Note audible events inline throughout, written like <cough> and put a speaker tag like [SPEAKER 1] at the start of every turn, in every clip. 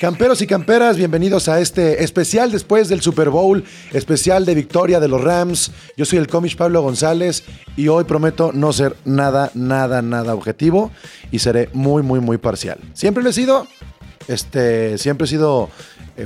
[SPEAKER 1] Camperos y camperas, bienvenidos a este especial después del Super Bowl, especial de victoria de los Rams. Yo soy el cómic Pablo González y hoy prometo no ser nada, nada, nada objetivo y seré muy, muy, muy parcial. Siempre lo he sido, este, siempre he sido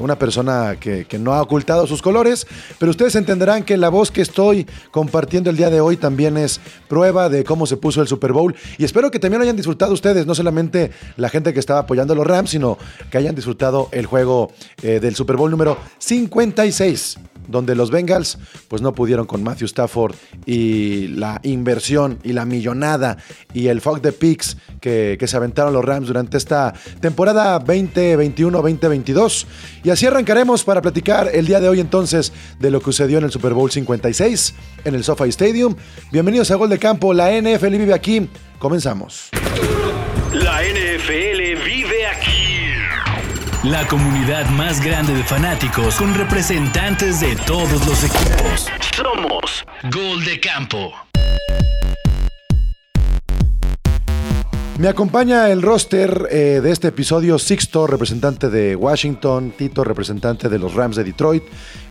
[SPEAKER 1] una persona que, que, no ha ocultado sus colores, pero ustedes entenderán que la voz que estoy compartiendo el día de hoy también es prueba de cómo se puso el Super Bowl. Y espero que también lo hayan disfrutado ustedes, no solamente la gente que estaba apoyando a los Rams, sino que hayan disfrutado el juego eh, del Super Bowl número 56 donde los Bengals pues no pudieron con Matthew Stafford y la inversión y la millonada y el fuck de picks que, que se aventaron los Rams durante esta temporada 2021-2022. Y así arrancaremos para platicar el día de hoy entonces de lo que sucedió en el Super Bowl 56 en el SoFi Stadium. Bienvenidos a Gol de Campo, la NFL vive aquí. Comenzamos.
[SPEAKER 2] La NFL.
[SPEAKER 3] La comunidad más grande de fanáticos con representantes de todos los equipos.
[SPEAKER 2] Somos
[SPEAKER 3] Gol de Campo.
[SPEAKER 1] Me acompaña el roster eh, de este episodio Sixto, representante de Washington, Tito, representante de los Rams de Detroit,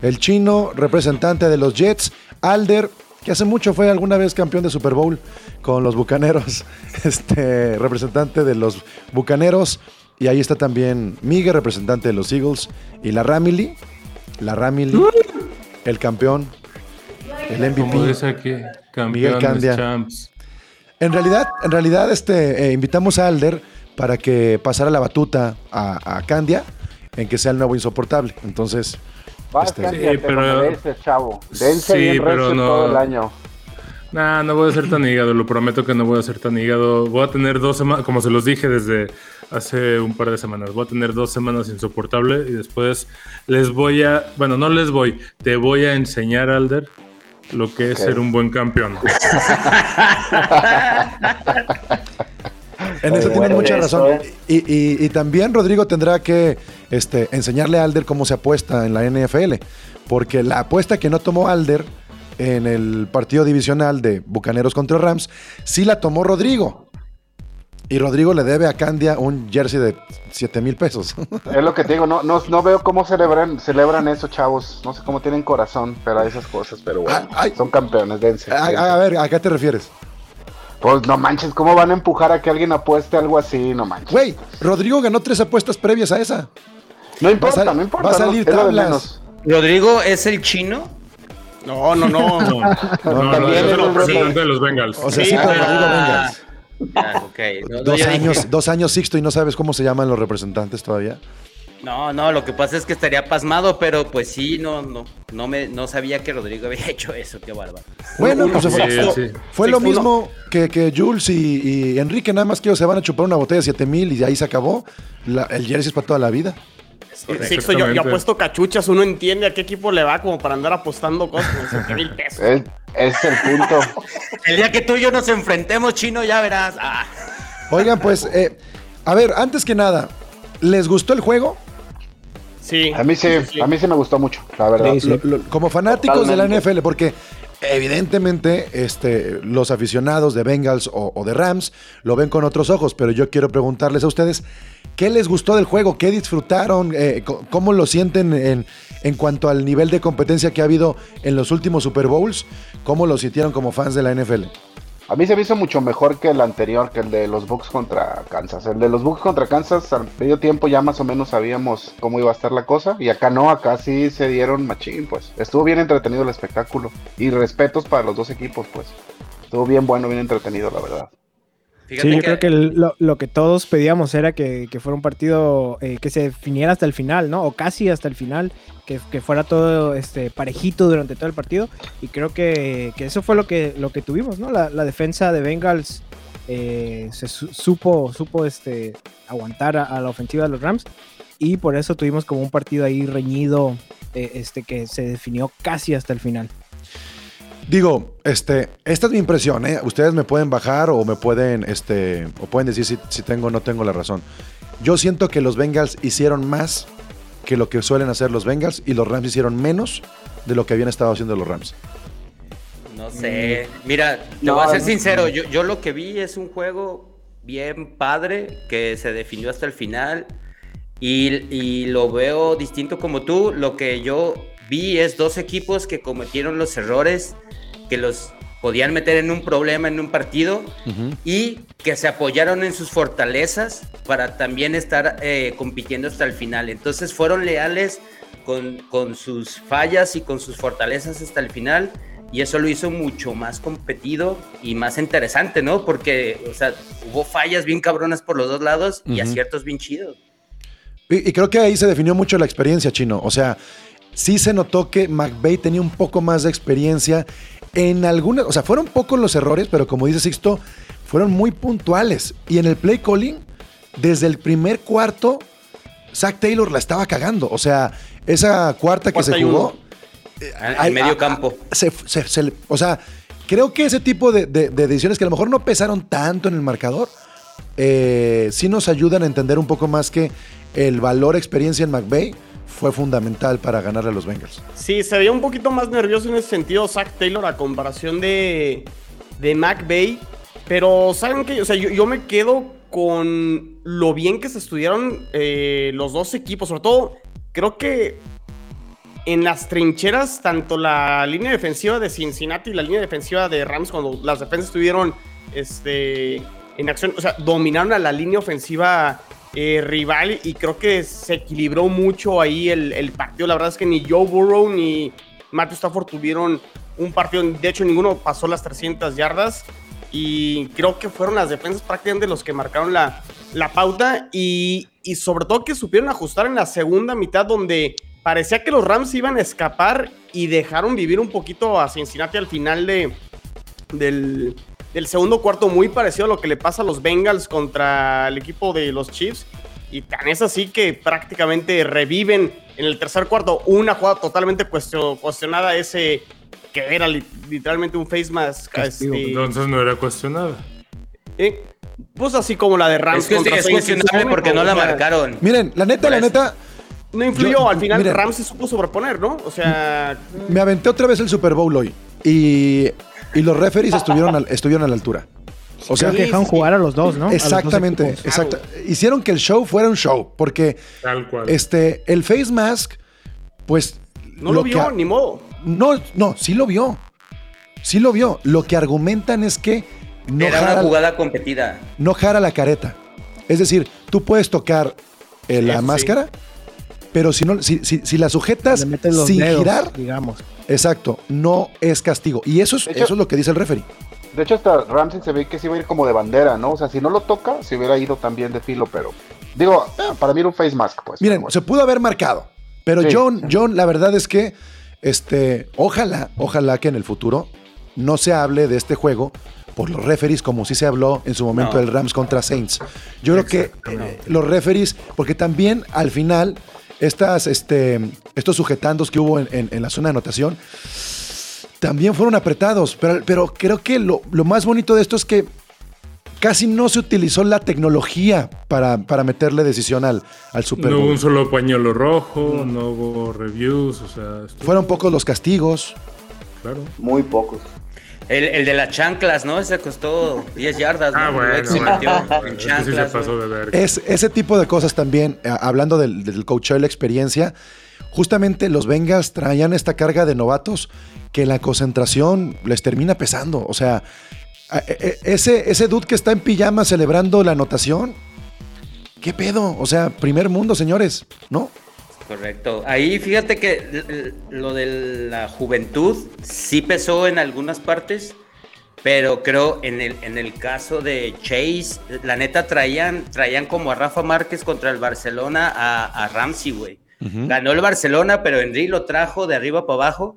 [SPEAKER 1] el chino, representante de los Jets, Alder, que hace mucho fue alguna vez campeón de Super Bowl con los Bucaneros, <laughs> este, representante de los Bucaneros, y ahí está también Miguel, representante de los Eagles, y la Ramily, la Ramily, el campeón, el MVP.
[SPEAKER 4] Dice aquí,
[SPEAKER 1] Miguel Candia.
[SPEAKER 4] champs.
[SPEAKER 1] En realidad, en realidad este, eh, invitamos a Alder para que pasara la batuta a, a Candia en que sea el nuevo insoportable. Entonces,
[SPEAKER 5] Vas,
[SPEAKER 1] Este-
[SPEAKER 5] Candia,
[SPEAKER 4] Sí,
[SPEAKER 5] te
[SPEAKER 4] pero-
[SPEAKER 5] mereces, chavo. Dense
[SPEAKER 4] Sí,
[SPEAKER 5] bien
[SPEAKER 4] pero no-
[SPEAKER 5] todo el año.
[SPEAKER 4] Nah, no voy a ser tan hígado, lo prometo que no voy a ser tan hígado. Voy a tener dos semanas, como se los dije desde hace un par de semanas, voy a tener dos semanas insoportable y después les voy a, bueno, no les voy, te voy a enseñar, Alder, lo que es ser un buen campeón.
[SPEAKER 1] en eso
[SPEAKER 5] Muy
[SPEAKER 1] tiene
[SPEAKER 5] bueno
[SPEAKER 1] mucha razón. Y, y- y también Rodrigo tendrá que este, enseñarle a Alder cómo se apuesta en la NFL. Porque la apuesta que no tomó Alder en el partido divisional de Bucaneros contra Rams, sí la tomó Rodrigo. Y Rodrigo le debe a Candia un jersey de 7 mil pesos.
[SPEAKER 5] Es lo que te digo, no, no, no veo cómo celebran, celebran eso, chavos. No sé cómo tienen corazón para esas cosas, pero bueno,
[SPEAKER 1] Ah, ay.
[SPEAKER 5] son campeones, dense.
[SPEAKER 1] a, ver, ¿a qué te refieres?
[SPEAKER 5] Pues no manches, ¿cómo van a empujar a que alguien apueste algo así? No manches.
[SPEAKER 1] Güey, Rodrigo ganó tres apuestas previas a esa.
[SPEAKER 5] no importa,
[SPEAKER 1] a-
[SPEAKER 5] no importa.
[SPEAKER 1] va a salir tablas.
[SPEAKER 5] menos.
[SPEAKER 6] ¿Rodrigo es el chino?
[SPEAKER 7] No, no, no.
[SPEAKER 4] No, no, no,
[SPEAKER 5] también es
[SPEAKER 4] el representante de los Bengals.
[SPEAKER 1] O sea,
[SPEAKER 6] Sí, ah.
[SPEAKER 1] Rodrigo Vengas.
[SPEAKER 6] Ah. No,
[SPEAKER 1] Dos
[SPEAKER 6] dije-
[SPEAKER 1] años, dos años Sixto y no sabes cómo se llaman los representantes todavía.
[SPEAKER 6] No, no, lo que pasa es que estaría pasmado, pero pues sí, no, no, no me, no sabía que Rodrigo había <laughs> hecho eso, qué bárbaro.
[SPEAKER 1] Bueno, pues fue,
[SPEAKER 4] sí, sí.
[SPEAKER 1] fue lo mismo que, que Jules y, y Enrique, nada más que ellos se van a chupar una botella de 7 mil y ahí se acabó. La- el jersey es para toda la vida.
[SPEAKER 7] Sixto, yo, yo apuesto cachuchas, uno entiende a qué equipo le va como para andar apostando cosas con 7 <laughs> mil pesos.
[SPEAKER 5] Es, es el punto. <laughs>
[SPEAKER 6] El día que tú y yo nos enfrentemos, chino, ya verás. Ah.
[SPEAKER 1] Oigan, pues, eh, a ver, antes que nada, ¿les gustó el juego?
[SPEAKER 7] Sí.
[SPEAKER 5] A mí sí, a mí sí me gustó mucho, la verdad.
[SPEAKER 1] Lo- lo- como fanáticos de la. NFL, porque evidentemente este, los aficionados de Bengals o, de Rams lo ven con otros ojos, pero yo quiero preguntarles a ustedes, ¿qué les gustó del juego? ¿Qué disfrutaron? Eh, ¿Cómo lo sienten en, en cuanto al nivel de competencia que ha habido en los últimos Super Bowls? ¿Cómo lo sintieron como fans de la NFL?
[SPEAKER 5] A mí se me hizo mucho mejor que el anterior, que el de los Bucks contra Kansas. El de los Bucks contra Kansas, al medio tiempo ya más o menos sabíamos cómo iba a estar la cosa. Y acá no, acá sí se dieron machín, pues. Estuvo bien entretenido el espectáculo. Y respetos para los dos equipos, pues. Estuvo bien bueno, bien entretenido, la verdad.
[SPEAKER 6] Fíjate
[SPEAKER 8] Sí, yo creo que lo, lo que todos pedíamos era que, que fuera un partido eh, que se definiera hasta el final, ¿no? O casi hasta el final, que, que fuera todo este, parejito durante todo el partido. Y creo que, que eso fue lo que, lo que tuvimos, ¿no? La, la defensa de Bengals eh, se su- supo, supo este, aguantar a, a la ofensiva de los Rams. Y por eso tuvimos como un partido ahí reñido, eh, este, que se definió casi hasta el final.
[SPEAKER 1] Digo, este, esta es mi impresión, ¿eh? Ustedes me pueden bajar o me pueden, este, o pueden decir si, si tengo o no tengo la razón. Yo siento que los Bengals hicieron más que lo que suelen hacer los Bengals y los Rams hicieron menos de lo que habían estado haciendo los Rams.
[SPEAKER 6] No sé. Mira, te
[SPEAKER 5] No,
[SPEAKER 6] voy a ser
[SPEAKER 5] no.
[SPEAKER 6] sincero. Yo, yo lo que vi es un juego bien padre que se definió hasta el final. Y, y lo veo distinto como tú. Lo que yo vi es dos equipos que cometieron los errores que los podían meter en un problema en un partido y que se apoyaron en sus fortalezas para también estar eh, compitiendo hasta el final. Entonces fueron leales con, con sus fallas y con sus fortalezas hasta el final y eso lo hizo mucho más competido y más interesante, ¿no? Porque, o sea, hubo fallas bien cabronas por los dos lados y aciertos bien chidos.
[SPEAKER 1] Y, y creo que ahí se definió mucho la experiencia, Chino. O sea, sí se notó que McVeigh tenía un poco más de experiencia en algunas, o sea, fueron pocos los errores, pero como dice Sixto, fueron muy puntuales. Y en el play calling, desde el primer cuarto, Zach Taylor la estaba cagando. O sea, esa cuarta que se jugó.
[SPEAKER 6] En
[SPEAKER 1] Ay,
[SPEAKER 6] medio campo.
[SPEAKER 1] se- se- se le- o sea, creo que ese tipo de, de- de decisiones que a lo mejor no pesaron tanto en el marcador, eh, sí nos ayudan a entender un poco más que el valor experiencia en McVeigh fue fundamental para ganarle a los Bengals.
[SPEAKER 7] Sí, se veía un poquito más nervioso en ese sentido Zach Taylor a comparación de, de McVay. Pero, ¿saben qué? O sea, yo, yo me quedo con lo bien que se estudiaron eh, los dos equipos. Sobre todo, creo que en las trincheras, tanto la línea defensiva de Cincinnati y la línea defensiva de Rams, cuando las defensas estuvieron este, en acción, o sea, dominaron a la línea ofensiva eh, rival y creo que se equilibró mucho ahí el, partido. La verdad es que ni Joe Burrow ni Matthew Stafford tuvieron un partido, de hecho ninguno pasó las 300 yardas y creo que fueron las defensas prácticamente los que marcaron la, la pauta y, y sobre todo que supieron ajustar en la segunda mitad donde parecía que los Rams iban a escapar y dejaron vivir un poquito a Cincinnati al final de, del, del segundo cuarto, muy parecido a lo que le pasa a los Bengals contra el equipo de los Chiefs. Y tan es así que prácticamente reviven en el tercer cuarto una jugada totalmente cuestio- cuestionada, ese que era li- literalmente un face mask. Este,
[SPEAKER 4] Entonces no era cuestionada.
[SPEAKER 7] eh, pues así como la de Rams
[SPEAKER 6] Es, que
[SPEAKER 7] contra
[SPEAKER 6] es cuestionable porque no la marcaron.
[SPEAKER 1] Miren, la neta, la
[SPEAKER 6] Por eso.
[SPEAKER 1] neta,
[SPEAKER 7] No influyó,
[SPEAKER 1] Yo-
[SPEAKER 7] al final
[SPEAKER 1] miren.
[SPEAKER 7] Rams se supo sobreponer, ¿no? O sea,
[SPEAKER 1] me aventé otra vez el Super Bowl hoy y, y los referees estuvieron, al- estuvieron a la altura. O sea,
[SPEAKER 8] que dejaron jugar a los dos, ¿no? Dos
[SPEAKER 1] Exactamente, exacta- Hicieron que el show fuera un show, porque
[SPEAKER 4] Tal cual.
[SPEAKER 1] este, el face mask, pues.
[SPEAKER 7] no lo, vio, ni modo.
[SPEAKER 1] No, no, sí lo vio. Sí lo vio. Lo que argumentan es que no
[SPEAKER 6] era una
[SPEAKER 1] jara,
[SPEAKER 6] jugada competida.
[SPEAKER 1] no jara la careta. Es decir, tú puedes tocar eh, la
[SPEAKER 7] sí.
[SPEAKER 1] máscara, pero si no, si, si- si la sujetas
[SPEAKER 8] Le meten los
[SPEAKER 1] sin
[SPEAKER 8] dedos,
[SPEAKER 1] girar,
[SPEAKER 8] digamos.
[SPEAKER 1] exacto, no es castigo. Y eso es,
[SPEAKER 5] hecho-
[SPEAKER 1] eso es lo que dice el referee.
[SPEAKER 5] De hecho, hasta Ramsey se ve que se iba a ir como de bandera, ¿no? O sea, si no lo toca, se hubiera ido también de filo, pero. Digo, para mí era un face mask, pues.
[SPEAKER 1] Miren,
[SPEAKER 5] bueno.
[SPEAKER 1] se pudo haber marcado, pero
[SPEAKER 5] Sí.
[SPEAKER 1] John, John, la verdad es que, este, ojalá, ojalá que en el futuro no se hable de este juego por los referees como sí se habló en su momento
[SPEAKER 6] No.
[SPEAKER 1] del Rams contra Saints. Yo creo que eh, los referees, porque también al final estas, este, estos sujetandos que hubo en, en- en la zona de anotación también fueron apretados, pero, pero creo que lo, lo más bonito de esto es que casi no se utilizó la tecnología para, para meterle decisión al, al Super
[SPEAKER 4] No hubo un solo pañuelo rojo, no hubo reviews, o sea, esto-
[SPEAKER 1] Fueron pocos los castigos.
[SPEAKER 4] claro.
[SPEAKER 5] Muy pocos.
[SPEAKER 6] El, el de las chanclas, ¿no? Ese costó 10 yardas, ¿no?
[SPEAKER 4] Ah, bueno,
[SPEAKER 6] se metió en
[SPEAKER 4] sí se
[SPEAKER 6] chanclas.
[SPEAKER 4] pasó
[SPEAKER 6] ¿no?
[SPEAKER 4] de verga.
[SPEAKER 1] Es, ese tipo de cosas también, eh, hablando del, del coacheo y la experiencia, justamente los Bengals traían esta carga de novatos que la concentración les termina pesando. O sea, e- e- ese, ese dude que está en pijama celebrando la anotación, ¿qué pedo? O sea, primer mundo, señores, ¿no?
[SPEAKER 6] Correcto. Ahí fíjate que lo de la juventud sí pesó en algunas partes, pero creo en el, en el caso de Chase, la neta traían, traían como a Rafa Márquez contra el Barcelona a, a Ramsey, güey. Ganó el Barcelona, pero Henry lo trajo de arriba para abajo.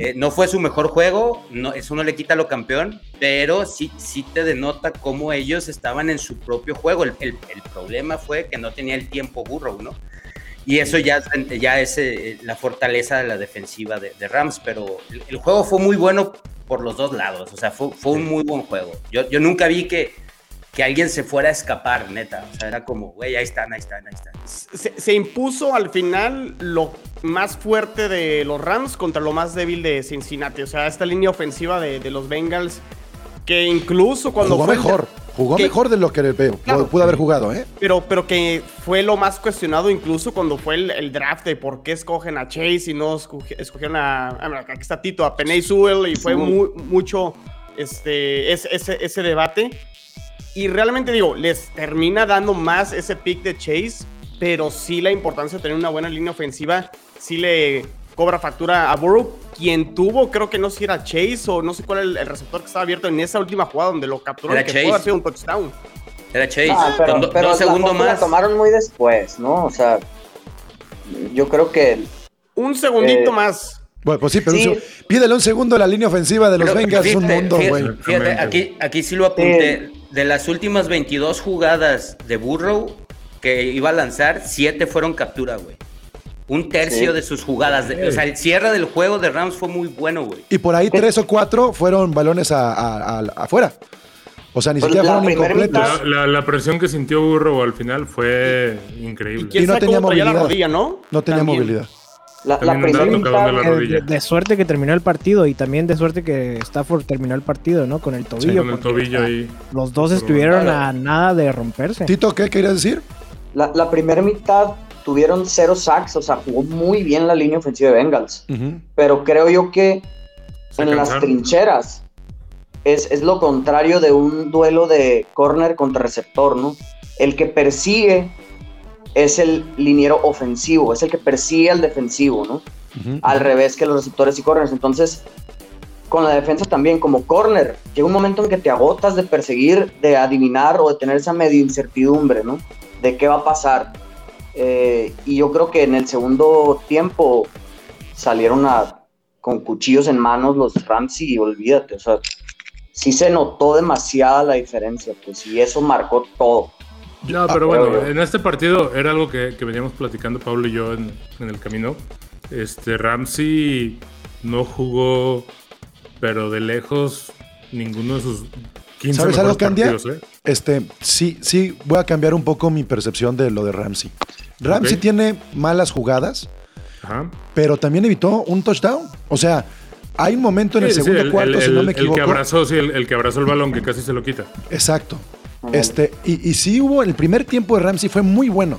[SPEAKER 6] Eh, no fue su mejor juego, no, eso no le quita lo campeón, pero sí, sí te denota cómo ellos estaban en su propio juego. El, el- el problema fue que no tenía el tiempo burro, ¿no? Y eso ya, ya es eh, la fortaleza de la defensiva de, de Rams, pero el, el juego fue muy bueno por los dos lados, o sea, fue, fue un muy buen juego. Yo, yo nunca vi que, que alguien se fuera a escapar, neta, o sea, era como, güey, ahí están, ahí están, ahí están.
[SPEAKER 7] Se, se impuso al final lo más fuerte de los Rams contra lo más débil de Cincinnati. O sea, esta línea ofensiva de, de los Bengals, que incluso cuando
[SPEAKER 1] Jugó
[SPEAKER 7] fue el-
[SPEAKER 1] mejor, Jugó
[SPEAKER 7] que-
[SPEAKER 1] mejor de lo que
[SPEAKER 7] Claro.
[SPEAKER 1] pudo haber jugado, ¿eh?
[SPEAKER 7] Pero, pero que fue lo más cuestionado incluso cuando fue el, el draft de por qué escogen a Chase y no escogi- escogieron a, mira, aquí está Tito, a Penay Sewell y fue mu- mucho este, ese, ese, ese debate. Y realmente digo, les termina dando más ese pick de Chase, pero sí la importancia de tener una buena línea ofensiva, sí le cobra factura a Burrow, quien tuvo, creo que no sé si era Chase o no sé cuál era el, el receptor que estaba abierto en esa última jugada donde lo capturó,
[SPEAKER 6] Era
[SPEAKER 7] que
[SPEAKER 6] Chase.
[SPEAKER 7] pudo haber sido un touchdown.
[SPEAKER 6] Era Chase.
[SPEAKER 9] Ah, pero,
[SPEAKER 6] con do-
[SPEAKER 9] pero
[SPEAKER 6] dos
[SPEAKER 9] la
[SPEAKER 6] segundos
[SPEAKER 9] foto la
[SPEAKER 6] más.
[SPEAKER 9] tomaron muy después, ¿no? O sea, yo creo que
[SPEAKER 7] Un segundito
[SPEAKER 9] Eh,
[SPEAKER 7] más.
[SPEAKER 1] Bueno, pues sí, pero
[SPEAKER 9] Sí.
[SPEAKER 1] pídele un segundo a la línea ofensiva de los Bengals, es un mundo, güey.
[SPEAKER 6] fíjate, aquí, aquí sí lo apunté. De las últimas 22 jugadas de Burrow que iba a lanzar, 7 fueron captura, güey. Un tercio
[SPEAKER 9] Sí.
[SPEAKER 6] de sus jugadas. de- o sea, el cierre del juego de Rams fue muy bueno, güey.
[SPEAKER 1] Y por ahí tres o cuatro fueron balones a- a- a- afuera. O sea, ni
[SPEAKER 9] Pues
[SPEAKER 1] siquiera
[SPEAKER 9] la
[SPEAKER 1] fueron incompletos.
[SPEAKER 4] La, la- la presión que sintió Burrow al final fue increíble.
[SPEAKER 7] ¿Quién
[SPEAKER 1] Y no tenía
[SPEAKER 7] traía la
[SPEAKER 1] movilidad.
[SPEAKER 7] rodilla, no?
[SPEAKER 1] No tenía
[SPEAKER 7] También.
[SPEAKER 1] movilidad.
[SPEAKER 9] la, la primera
[SPEAKER 4] de
[SPEAKER 9] mitad,
[SPEAKER 4] la rodilla.
[SPEAKER 8] de, de suerte que terminó el partido y también de suerte que Stafford terminó el partido, ¿no? Con el tobillo.
[SPEAKER 4] con el tobillo ahí.
[SPEAKER 8] Los dos estuvieron a nada de romperse.
[SPEAKER 1] Tito, ¿qué querías decir?
[SPEAKER 9] la, la primera mitad tuvieron cero sacks, o sea, jugó muy bien la línea ofensiva de Bengals. Pero creo yo que
[SPEAKER 4] Se
[SPEAKER 9] en las trincheras es, es lo contrario de un duelo de corner contra receptor, ¿no? El que persigue es el liniero ofensivo, es el que persigue al defensivo, ¿no? Al revés que los receptores y corners. Entonces, con la defensa también, como corner, llega un momento en que te agotas de perseguir, de adivinar o de tener esa medio incertidumbre, ¿no? De qué va a pasar. Eh, y yo creo que en el segundo tiempo salieron a, con cuchillos en manos los Ramsey y olvídate, o sea, sí se notó demasiada la diferencia, pues, y eso marcó todo.
[SPEAKER 4] No, pero
[SPEAKER 9] creo
[SPEAKER 4] bueno,
[SPEAKER 9] yo.
[SPEAKER 4] en este partido era algo que, que veníamos platicando Pablo y yo en, en el camino. Este Ramsey no jugó, pero de lejos ninguno de sus 15
[SPEAKER 1] ¿Sabes algo,
[SPEAKER 4] partidos, ¿eh?
[SPEAKER 1] Este, sí, sí, voy a cambiar un poco mi percepción de lo de Ramsey. Ramsey tiene malas jugadas,
[SPEAKER 4] Ajá.
[SPEAKER 1] pero también evitó un touchdown. O sea, hay un momento en el
[SPEAKER 4] Sí, sí,
[SPEAKER 1] segundo
[SPEAKER 4] el,
[SPEAKER 1] cuarto,
[SPEAKER 4] el-
[SPEAKER 1] si no me
[SPEAKER 4] el que
[SPEAKER 1] equivoco.
[SPEAKER 4] abrazó, sí, el, el que abrazó el balón que casi se lo quita.
[SPEAKER 1] Exacto. Este, y, y sí hubo, el primer tiempo de Ramsey fue muy bueno.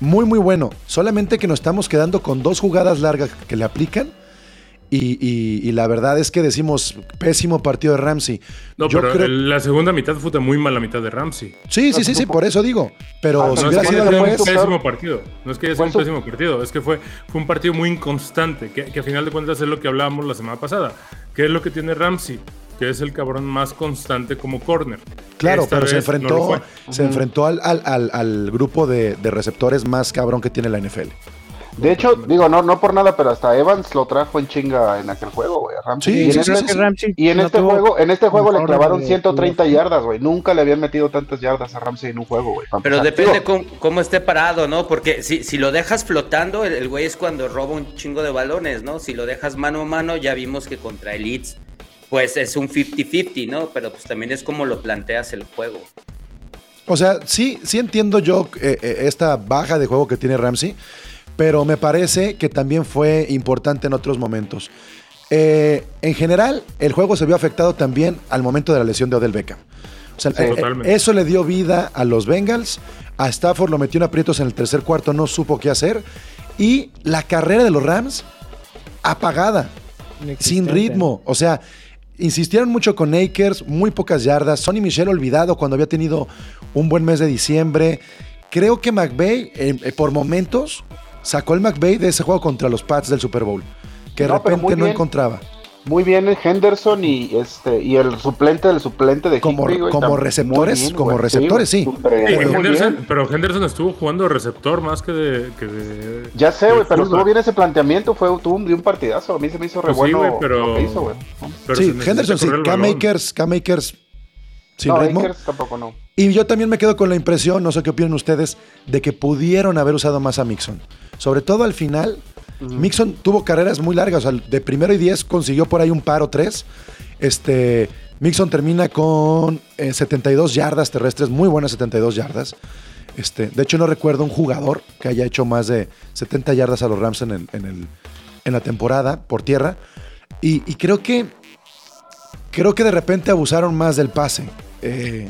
[SPEAKER 1] Muy, muy bueno. Solamente que nos estamos quedando con dos jugadas largas que le aplican. Y, y- y la verdad es que decimos pésimo partido de Ramsey.
[SPEAKER 4] No,
[SPEAKER 1] Yo
[SPEAKER 4] pero
[SPEAKER 1] creo-
[SPEAKER 4] la segunda mitad fue de muy mala mitad de Ramsey.
[SPEAKER 1] Sí, sí, sí, sí, por eso digo. Pero
[SPEAKER 5] Ah,
[SPEAKER 1] si
[SPEAKER 4] No
[SPEAKER 1] hubiera
[SPEAKER 4] es que
[SPEAKER 1] sido
[SPEAKER 4] haya
[SPEAKER 1] al
[SPEAKER 4] sido un pésimo partido. No es que haya sido un pésimo partido. Es que fue, fue un partido muy inconstante. Que, que a final de cuentas es lo que hablábamos la semana pasada. ¿Qué es lo que tiene Ramsey? Que es el cabrón más constante como corner.
[SPEAKER 1] Claro,
[SPEAKER 4] Esta
[SPEAKER 1] pero se
[SPEAKER 4] no
[SPEAKER 1] enfrentó, se enfrentó al, al- al- al grupo de, de receptores más cabrón que tiene la NFL.
[SPEAKER 5] De hecho, digo, no, no por nada, pero hasta Evans lo trajo en chinga en aquel juego, güey.
[SPEAKER 1] Sí,
[SPEAKER 5] y en
[SPEAKER 1] sí,
[SPEAKER 5] este,
[SPEAKER 1] sí, sí, sí.
[SPEAKER 8] Ramsey
[SPEAKER 5] y en
[SPEAKER 8] no
[SPEAKER 5] este
[SPEAKER 8] tuvo
[SPEAKER 5] juego, en este juego le clavaron
[SPEAKER 8] de-
[SPEAKER 5] 130 yardas, güey. Nunca le habían metido tantas yardas a Ramsey en un juego, güey.
[SPEAKER 6] Pero
[SPEAKER 5] empezar.
[SPEAKER 6] depende cómo, cómo esté parado, ¿no? Porque si, si lo dejas flotando, el, el güey es cuando roba un chingo de balones, ¿no? Si lo dejas mano a mano, ya vimos que contra el Leeds, pues es un 50-50, ¿no? Pero pues también es como lo planteas el juego.
[SPEAKER 1] O sea, sí, sí entiendo yo eh, eh, esta baja de juego que tiene Ramsey, pero me parece que también fue importante en otros momentos. Eh, en general, el juego se vio afectado también al momento de la lesión de Odell Beckham. O sea,
[SPEAKER 4] Sí,
[SPEAKER 1] eh,
[SPEAKER 4] totalmente.
[SPEAKER 1] eso le dio vida a los Bengals. A Stafford lo metió en aprietos en el tercer cuarto, no supo qué hacer. Y la carrera de los Rams apagada, sin ritmo. O sea, insistieron mucho con Akers, muy pocas yardas. Sonny Michel olvidado cuando había tenido un buen mes de diciembre. Creo que McVay, eh, eh, por momentos, sacó el McVay de ese juego contra los Pats del Super Bowl. Que de
[SPEAKER 5] No,
[SPEAKER 1] repente no encontraba.
[SPEAKER 5] Muy bien el Henderson y este y el suplente del suplente de
[SPEAKER 1] Como,
[SPEAKER 5] Hickory, güey,
[SPEAKER 1] como receptores,
[SPEAKER 5] bien,
[SPEAKER 1] como
[SPEAKER 5] güey.
[SPEAKER 1] receptores, sí.
[SPEAKER 4] Henderson- pero Henderson estuvo jugando de receptor más que de. Que de
[SPEAKER 5] Ya sé, güey, pero estuvo bien ese planteamiento, fue tuvo un, de un partidazo, a mí se me hizo re
[SPEAKER 4] Pues sí, güey, pero-
[SPEAKER 5] lo que hizo, güey.
[SPEAKER 4] Pero
[SPEAKER 1] sí, Henderson sí.
[SPEAKER 4] correr el
[SPEAKER 1] sin
[SPEAKER 5] no,
[SPEAKER 1] ritmo.
[SPEAKER 5] Akers tampoco no.
[SPEAKER 1] Y yo también me quedo con la impresión, no sé qué opinan ustedes, de que pudieron haber usado más a Mixon. Sobre todo al final, Mixon tuvo carreras muy largas, o sea, de primero y diez consiguió por ahí un par o tres. Este, Mixon termina con eh, 72 yardas terrestres, muy buenas 72 yardas. Este, de hecho, no recuerdo un jugador que haya hecho más de 70 yardas a los Rams en, el- en el- en la temporada por tierra. Y, y creo que creo que de repente abusaron más del pase. Eh,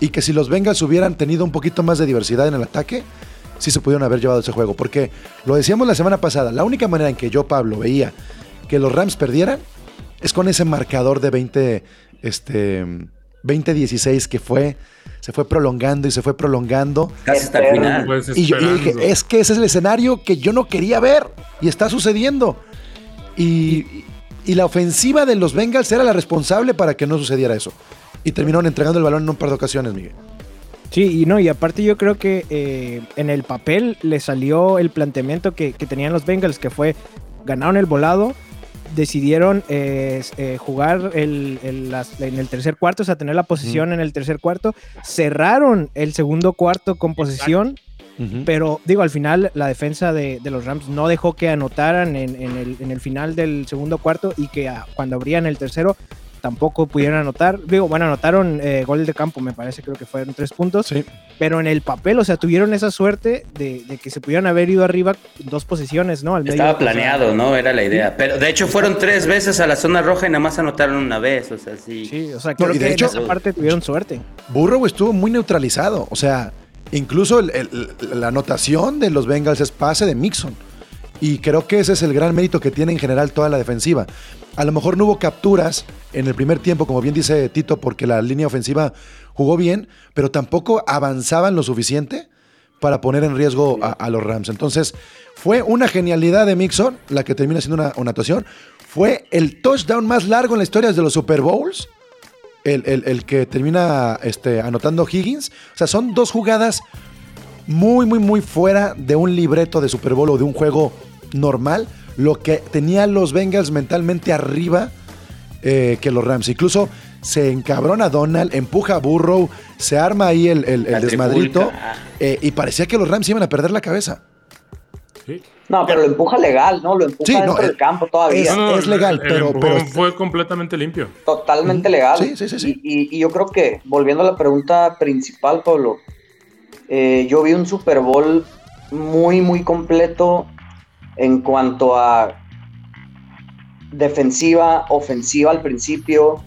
[SPEAKER 1] y que si los Bengals hubieran tenido un poquito más de diversidad en el ataque, sí se pudieron haber llevado ese juego. Porque lo decíamos la semana pasada, la única manera en que yo, Pablo, veía que los Rams perdieran es con ese marcador de 20, este, 20-16 que fue, se fue prolongando y se fue prolongando.
[SPEAKER 6] Casi hasta el final.
[SPEAKER 4] Pues
[SPEAKER 1] Y yo, yo dije, es que ese es el escenario que yo no quería ver y está sucediendo. Y, y la ofensiva de los Bengals era la responsable para que no sucediera eso. Y terminaron entregando el balón en un par de ocasiones, Miguel.
[SPEAKER 8] Sí, y no, y aparte yo creo que eh, en el papel le salió el planteamiento que, que tenían los Bengals, que fue ganaron el volado, decidieron eh, eh, jugar el- el- las- en el tercer cuarto, o sea, tener la posición en el tercer cuarto, cerraron el segundo cuarto con posesión, pero digo, al final la defensa de, de los Rams no dejó que anotaran en, en el, en el final del segundo cuarto y que ah, cuando abrían el tercero tampoco pudieron anotar. Digo, bueno, anotaron eh, gol de campo, me parece, creo que fueron tres puntos.
[SPEAKER 1] Sí.
[SPEAKER 8] Pero en el papel, o sea, tuvieron esa suerte de, de que se pudieran haber ido arriba dos posiciones, ¿no? Al medio,
[SPEAKER 6] Estaba
[SPEAKER 8] o sea,
[SPEAKER 6] planeado, ¿no? Era la idea. Pero de hecho fueron tres veces a la zona roja y nada más anotaron una vez. O sea, sí.
[SPEAKER 8] Sí, o sea,
[SPEAKER 1] No,
[SPEAKER 8] creo
[SPEAKER 1] y de
[SPEAKER 8] que
[SPEAKER 1] hecho-
[SPEAKER 8] en esa parte tuvieron suerte.
[SPEAKER 1] Burrow estuvo muy neutralizado. O sea, incluso el- el- la anotación de los Bengals es pase de Mixon. Y creo que ese es el gran mérito que tiene en general toda la defensiva. A lo mejor no hubo capturas en el primer tiempo, como bien dice Tito, porque la línea ofensiva jugó bien, pero tampoco avanzaban lo suficiente para poner en riesgo a, los Rams. Entonces, fue una genialidad de Mixon, la que termina siendo una, una actuación. Fue el touchdown más largo en la historia de los Super Bowls el, el- el que termina este, anotando Higgins. O sea, son dos jugadas muy, muy, muy fuera de un libreto de Super Bowl o de un juego normal. Lo que tenía los Bengals mentalmente arriba eh, que los Rams. Incluso se encabrona Donald, empuja a Burrow, se arma ahí el, el- desmadrito. eh, y parecía que los Rams iban a perder la cabeza.
[SPEAKER 4] Sí.
[SPEAKER 9] No, pero lo empuja legal, ¿no? Lo empuja
[SPEAKER 1] Sí,
[SPEAKER 9] dentro
[SPEAKER 1] eh,
[SPEAKER 9] del campo todavía.
[SPEAKER 1] es- legal,
[SPEAKER 4] el
[SPEAKER 1] pero- pero-
[SPEAKER 4] fue completamente limpio.
[SPEAKER 9] Totalmente legal.
[SPEAKER 1] Sí, sí, sí, sí.
[SPEAKER 9] Y, y- y yo creo que, volviendo a la pregunta principal, Pablo, eh, yo vi un Super Bowl muy, muy completo en cuanto a defensiva, ofensiva al principio,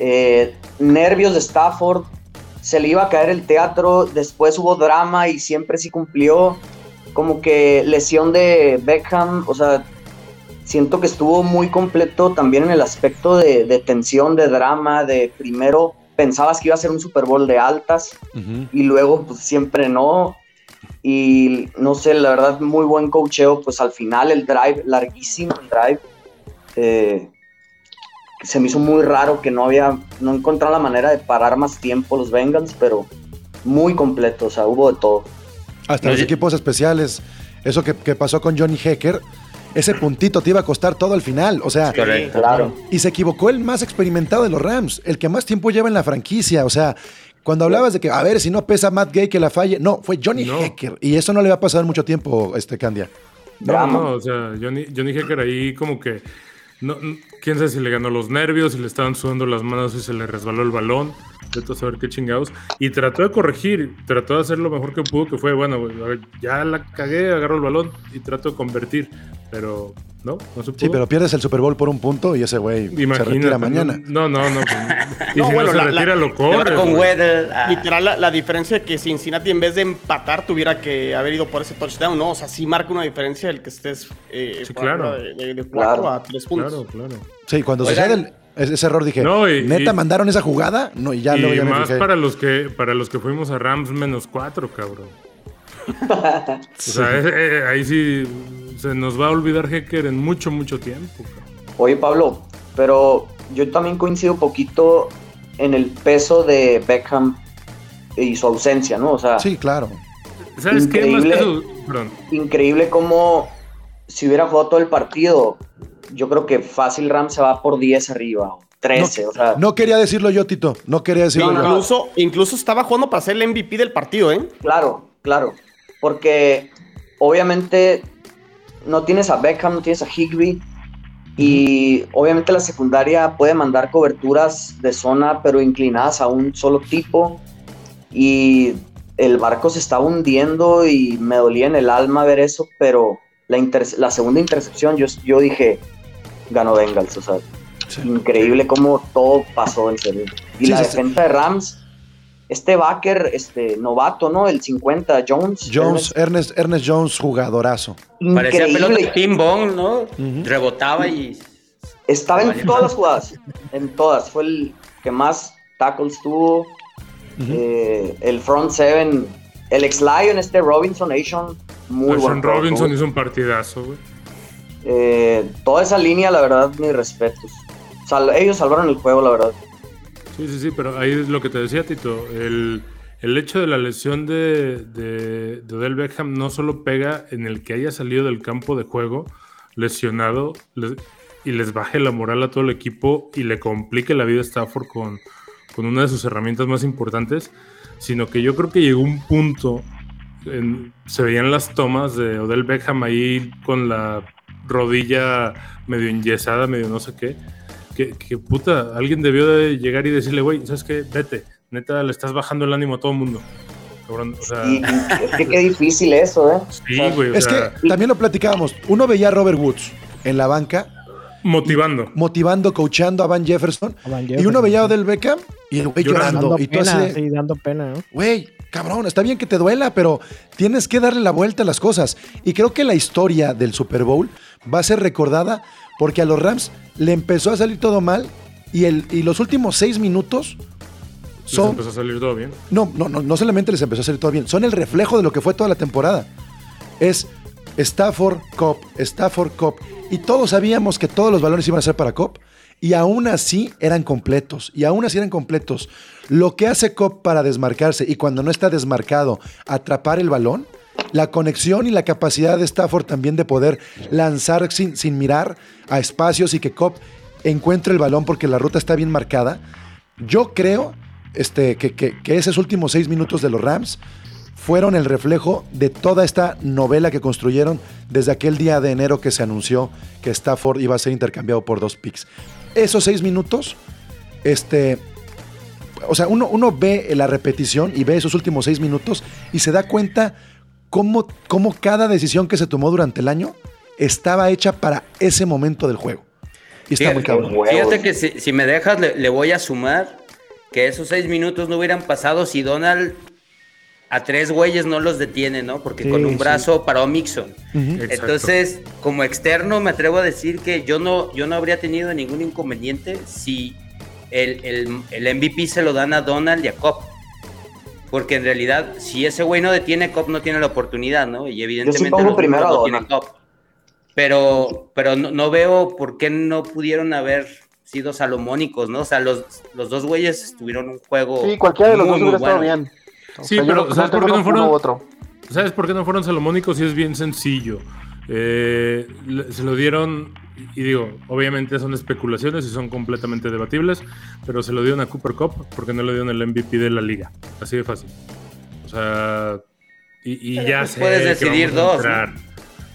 [SPEAKER 9] eh, nervios de Stafford, se le iba a caer el teatro, después hubo drama y siempre sí cumplió, como que lesión de Beckham, o sea, siento que estuvo muy completo también en el aspecto de, de tensión, de drama, de primero pensabas que iba a ser un Super Bowl de altas y luego pues siempre no. Y no sé, la verdad, muy buen cocheo, pues al final el drive, larguísimo el drive. eh, se me hizo muy raro que no había, no encontraron la manera de parar más tiempo los Bengals, pero muy completo, o sea, hubo de todo.
[SPEAKER 1] Hasta los equipos especiales. Eso que, que pasó con Johnny Hecker. Ese puntito te iba a costar todo al final. O sea,
[SPEAKER 6] Correcto.
[SPEAKER 9] Claro.
[SPEAKER 1] Y se equivocó el más experimentado de los Rams, el que más tiempo lleva en la franquicia. O sea, cuando hablabas de que, a ver, si no pesa Matt Gay que la falle, no, fue Johnny
[SPEAKER 4] No.
[SPEAKER 1] Hecker. Y eso no le va a pasar mucho tiempo, este Candia.
[SPEAKER 4] No, no, o sea, Johnny, Johnny Hecker ahí como que. No, quién sabe si le ganó los nervios, si le estaban sudando las manos y se le resbaló el balón. Vete a saber qué chingados. Y trató de corregir, trató de hacer lo mejor que pudo, que fue, bueno, güey, a ver, ya la cagué, agarro el balón y trato de convertir. Pero no, no se pudo.
[SPEAKER 1] Sí, pero pierdes el Super Bowl por un punto y ese güey se retira mañana.
[SPEAKER 4] No, no, no. <laughs> y
[SPEAKER 7] No,
[SPEAKER 4] si
[SPEAKER 7] bueno,
[SPEAKER 4] no se
[SPEAKER 7] la- la-
[SPEAKER 4] retira, lo corre.
[SPEAKER 6] con. Weddle. ah,
[SPEAKER 7] Literal, la, la diferencia que Cincinnati en vez de empatar tuviera que haber ido por ese touchdown, ¿no? O sea, sí marca una diferencia el que estés eh,
[SPEAKER 4] Sí, claro.
[SPEAKER 7] de, de, de cuatro
[SPEAKER 9] Claro.
[SPEAKER 7] a tres puntos.
[SPEAKER 4] Claro, claro.
[SPEAKER 1] Sí, cuando
[SPEAKER 6] Oigan.
[SPEAKER 1] sucede el- ese ese error dije,
[SPEAKER 4] No, y-
[SPEAKER 1] ¿neta
[SPEAKER 4] y-
[SPEAKER 1] mandaron esa jugada? No, y ya
[SPEAKER 4] y
[SPEAKER 1] luego ya me
[SPEAKER 4] más
[SPEAKER 1] fijé.
[SPEAKER 4] para los que para los que fuimos a Rams menos cuatro, cabrón. O sea, eh, eh, ahí sí se nos va a olvidar Hecker en mucho, mucho tiempo.
[SPEAKER 9] Oye, Pablo, pero yo también coincido un poquito en el peso de Beckham y su ausencia, ¿no? O sea,
[SPEAKER 1] Sí, claro.
[SPEAKER 4] ¿Sabes qué? Más que
[SPEAKER 9] Increíble.
[SPEAKER 4] perdón.
[SPEAKER 9] increíble como si hubiera jugado todo el partido, yo creo que fácil Rams se va por 10 arriba, o 13, o sea,
[SPEAKER 1] No quería decirlo yo, Tito. No quería decirlo yo.
[SPEAKER 7] Incluso, incluso estaba jugando para ser el MVP del partido, ¿eh?
[SPEAKER 9] claro, claro, porque obviamente no tienes a Beckham, no tienes a Higby, y obviamente la secundaria puede mandar coberturas de zona, pero inclinadas a un solo tipo, y el barco se estaba hundiendo y me dolía en el alma ver eso, pero la, inter- la segunda intercepción yo, yo dije, ganó Bengals, o sea,
[SPEAKER 1] Sí.
[SPEAKER 9] increíble cómo todo pasó en serio. Y
[SPEAKER 1] Sí,
[SPEAKER 9] la
[SPEAKER 1] sí.
[SPEAKER 9] defensa de Rams, este backer, este novato, ¿no? El 50, Jones.
[SPEAKER 1] Jones, Ernest, Ernest Jones, jugadorazo.
[SPEAKER 6] Parecía pelota de
[SPEAKER 9] Increíble.
[SPEAKER 6] ping pong, ¿no? Rebotaba y.
[SPEAKER 9] Estaba en todas las jugadas. En todas. Fue el que más tackles tuvo. Eh, el front seven. El ex Lion, este Robinson Nation. Muy
[SPEAKER 4] Sean
[SPEAKER 9] buen juego
[SPEAKER 4] Robinson hizo un partidazo, güey.
[SPEAKER 9] Eh, toda esa línea, la verdad, mis respetos. Sal- ellos salvaron el juego, la verdad.
[SPEAKER 4] Sí, sí, sí, pero ahí es lo que te decía, Tito. El, el hecho de la lesión de, de, de Odell Beckham no solo pega en el que haya salido del campo de juego lesionado le- y les baje la moral a todo el equipo y le complique la vida a Stafford con, con una de sus herramientas más importantes, sino que yo creo que llegó un punto, en- se veían las tomas de Odell Beckham ahí con la rodilla medio enyesada, medio no sé qué, que, que puta, alguien debió de llegar y decirle, güey, ¿sabes qué? Vete, neta, le estás bajando el ánimo a todo el mundo. Cabrón, o sea,
[SPEAKER 9] es que qué difícil eso, ¿eh?
[SPEAKER 4] sí, güey, o
[SPEAKER 1] Es
[SPEAKER 4] sea,
[SPEAKER 1] que también lo platicábamos. Uno veía a Robert Woods en la banca,
[SPEAKER 4] motivando.
[SPEAKER 1] motivando, coachando a Van Jefferson.
[SPEAKER 8] A Van
[SPEAKER 1] Y uno veía a Odell Beckham y el güey
[SPEAKER 4] Llorando.
[SPEAKER 1] Y tú
[SPEAKER 8] pena,
[SPEAKER 1] así
[SPEAKER 8] sí, dando pena, ¿no?
[SPEAKER 1] Güey, cabrón, está bien que te duela, pero tienes que darle la vuelta a las cosas. Y creo que la historia del Super Bowl va a ser recordada porque a los Rams le empezó a salir todo mal y, el, y los últimos seis minutos
[SPEAKER 4] Les
[SPEAKER 1] son...
[SPEAKER 4] empezó a salir todo bien.
[SPEAKER 1] No, no, no, no solamente les empezó a salir todo bien, son el reflejo de lo que fue toda la temporada. Es Stafford Cup, Stafford Cup. Y todos sabíamos que todos los balones iban a ser para Cop. Y aún así eran completos. Y aún así eran completos. Lo que hace Cop para desmarcarse y cuando no está desmarcado, atrapar el balón, la conexión y la capacidad de Stafford también de poder lanzar sin, sin mirar a espacios y que Cop encuentre el balón porque la ruta está bien marcada. Yo creo este, que, que- que esos últimos seis minutos de los Rams fueron el reflejo de toda esta novela que construyeron desde aquel día de enero que se anunció que Stafford iba a ser intercambiado por dos picks. Esos seis minutos, este, o sea, uno, uno ve la repetición y ve esos últimos seis minutos y se da cuenta cómo, cómo cada decisión que se tomó durante el año estaba hecha para ese momento del juego. Y está muy
[SPEAKER 6] Fíjate,
[SPEAKER 1] cabrón.
[SPEAKER 6] fíjate que si, si me dejas, le, le voy a sumar que esos seis minutos no hubieran pasado si Donald a tres güeyes no los detiene, ¿no? Porque
[SPEAKER 8] Sí,
[SPEAKER 6] con un
[SPEAKER 8] sí.
[SPEAKER 6] brazo paró Mixon. Entonces, como externo, me atrevo a decir que yo no, yo no habría tenido ningún inconveniente si el, el- el MVP se lo dan a Donald y a Cobb. Porque en realidad, si ese güey no detiene, Cobb no tiene la oportunidad, ¿no? Y evidentemente
[SPEAKER 9] pongo
[SPEAKER 6] los
[SPEAKER 9] primero
[SPEAKER 6] no tienen
[SPEAKER 9] Donald.
[SPEAKER 6] Cobb. Pero, pero no, no veo por qué no pudieron haber sido salomónicos, ¿no? O sea, los, los dos güeyes tuvieron un juego.
[SPEAKER 5] Sí, cualquiera de los
[SPEAKER 6] muy,
[SPEAKER 5] dos hubiera estado
[SPEAKER 6] bueno.
[SPEAKER 5] bien. O
[SPEAKER 4] Sí,
[SPEAKER 5] sea, yo
[SPEAKER 4] pero
[SPEAKER 5] que
[SPEAKER 4] ¿sabes por qué no fueron?
[SPEAKER 5] otro.
[SPEAKER 4] ¿Sabes por qué no fueron salomónicos? Y es bien sencillo. Eh, se lo dieron, y digo, obviamente son especulaciones y son completamente debatibles, pero se lo dieron a Cooper Cup porque no le dieron el MVP de la liga. Así de fácil. O sea, y, y ya
[SPEAKER 6] pues
[SPEAKER 4] sé
[SPEAKER 6] puedes
[SPEAKER 4] que
[SPEAKER 6] decidir
[SPEAKER 4] vamos a
[SPEAKER 6] dos.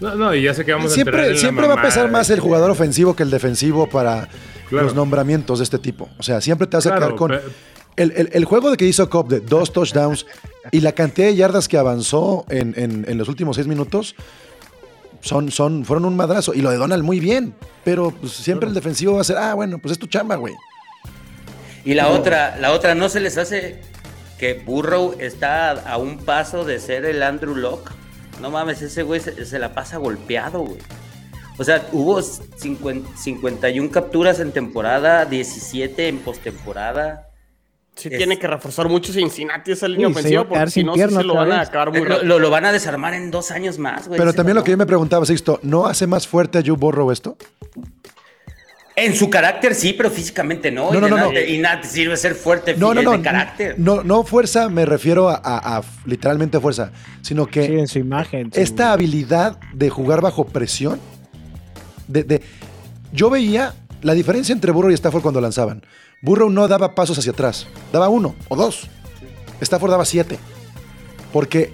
[SPEAKER 4] ¿no? no, y ya sé que vamos a entrar
[SPEAKER 1] Siempre,
[SPEAKER 4] en la
[SPEAKER 1] siempre va a pesar más el jugador ofensivo que el defensivo para
[SPEAKER 4] Claro.
[SPEAKER 1] los nombramientos de este tipo. O sea, siempre te vas a
[SPEAKER 4] Claro,
[SPEAKER 1] quedar con. El, el- el juego de que hizo Cobb de dos touchdowns y la cantidad de yardas que avanzó en, en- en los últimos seis minutos son, son, fueron un madrazo. Y lo de Donald muy bien. Pero pues, siempre el defensivo va a ser, ah, bueno, pues es tu chamba, güey.
[SPEAKER 6] Y la otra, la otra, ¿no se les hace que Burrow está a, a un paso de ser el Andrew Locke? No mames, ese güey se, se la pasa golpeado, güey. O sea, hubo 50 51 capturas en temporada, 17 en postemporada.
[SPEAKER 7] Sí,
[SPEAKER 6] Es-
[SPEAKER 7] tiene que reforzar mucho Cincinnati esa línea
[SPEAKER 8] Sí,
[SPEAKER 7] ofensiva porque si no, sí se lo van a acabar muy
[SPEAKER 6] Eh, Lo,
[SPEAKER 7] rápido.
[SPEAKER 6] lo- lo van a desarmar en dos años más, güey.
[SPEAKER 1] Pero también lo que yo me preguntaba, Sixto, ¿no hace más fuerte a Joe Burrow esto?
[SPEAKER 6] En su carácter sí, pero físicamente no.
[SPEAKER 1] No,
[SPEAKER 6] y,
[SPEAKER 1] no, no,
[SPEAKER 6] nada
[SPEAKER 1] no.
[SPEAKER 6] te- y nada te sirve ser fuerte
[SPEAKER 1] No, no,
[SPEAKER 6] de carácter.
[SPEAKER 1] No, no fuerza, me refiero a, a- a literalmente fuerza, sino que
[SPEAKER 8] Sí, en su imagen.
[SPEAKER 1] esta habilidad de jugar bajo presión. De, de- yo veía la diferencia entre Burrow y Stafford cuando lanzaban. Burrow no daba pasos hacia atrás, daba uno o dos. Stafford daba siete. Porque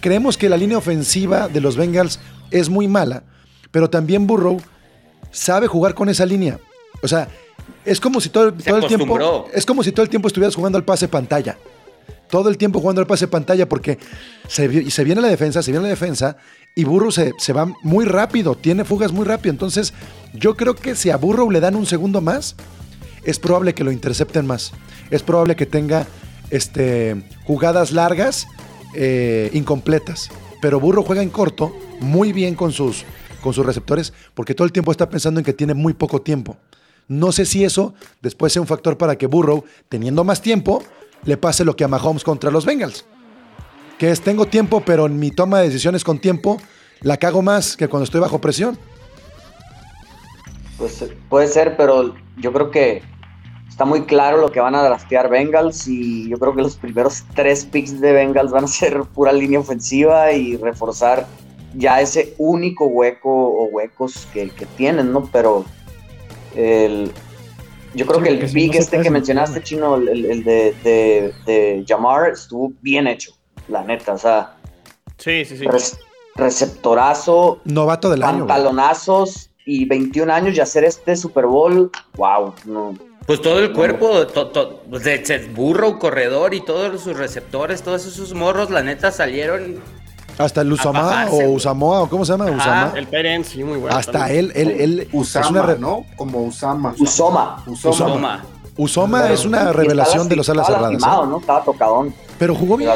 [SPEAKER 1] creemos que la línea ofensiva de los Bengals es muy mala, pero también Burrow sabe jugar con esa línea. O sea, es como si todo, el-
[SPEAKER 6] Se
[SPEAKER 1] todo el tiempo es como si todo el tiempo estuvieras jugando al pase pantalla. Todo el tiempo jugando al pase pantalla porque se, se viene la defensa, se viene la defensa y Burrow se, se va muy rápido, tiene fugas muy rápido. Entonces, yo creo que si a Burrow le dan un segundo más, es probable que lo intercepten más. Es probable que tenga este, jugadas largas eh, incompletas. Pero Burro juega en corto muy bien con sus, con sus receptores porque todo el tiempo está pensando en que tiene muy poco tiempo. No sé si eso después sea un factor para que Burrow, teniendo más tiempo, le pase lo que a Mahomes contra los Bengals. Que es, tengo tiempo, pero en mi toma de decisiones con tiempo la cago más que cuando estoy bajo presión.
[SPEAKER 9] Pues puede ser, pero yo creo que está muy claro lo que van a draftear Bengals y yo creo que los primeros tres picks de Bengals van a ser pura línea ofensiva y reforzar ya ese único hueco o huecos que, que tienen, ¿no? Pero el, yo creo
[SPEAKER 8] Sí,
[SPEAKER 9] que el
[SPEAKER 8] si
[SPEAKER 9] pick
[SPEAKER 8] no
[SPEAKER 9] este que mencionaste, Chino, el, el- el de, de, de Jamar, estuvo bien hecho, la neta. O sea,
[SPEAKER 7] Sí, sí, sí.
[SPEAKER 9] res- receptorazo,
[SPEAKER 1] Novato del año.
[SPEAKER 9] pantalonazos y 21 años y hacer este Super Bowl, wow, no.
[SPEAKER 6] Pues todo el cuerpo, to- to- pues, de, de burro, corredor y todos sus receptores, todos esos morros, la neta salieron.
[SPEAKER 1] Hasta el Usama o. Usamoa, o ¿cómo se llama?
[SPEAKER 6] Ajá,
[SPEAKER 1] Usama.
[SPEAKER 7] El Tyrant, sí, muy bueno.
[SPEAKER 1] Hasta
[SPEAKER 7] también.
[SPEAKER 1] él, él, él. es
[SPEAKER 10] Usama,
[SPEAKER 1] una re-
[SPEAKER 10] ¿no? Como Usama.
[SPEAKER 9] Usoma.
[SPEAKER 10] Usoma.
[SPEAKER 1] Usoma es una
[SPEAKER 9] estaba
[SPEAKER 1] revelación de los alas
[SPEAKER 9] estaba
[SPEAKER 1] cerradas.
[SPEAKER 9] lastimado,
[SPEAKER 1] ¿eh?
[SPEAKER 9] ¿no? Estaba tocadón.
[SPEAKER 1] Pero jugó bien.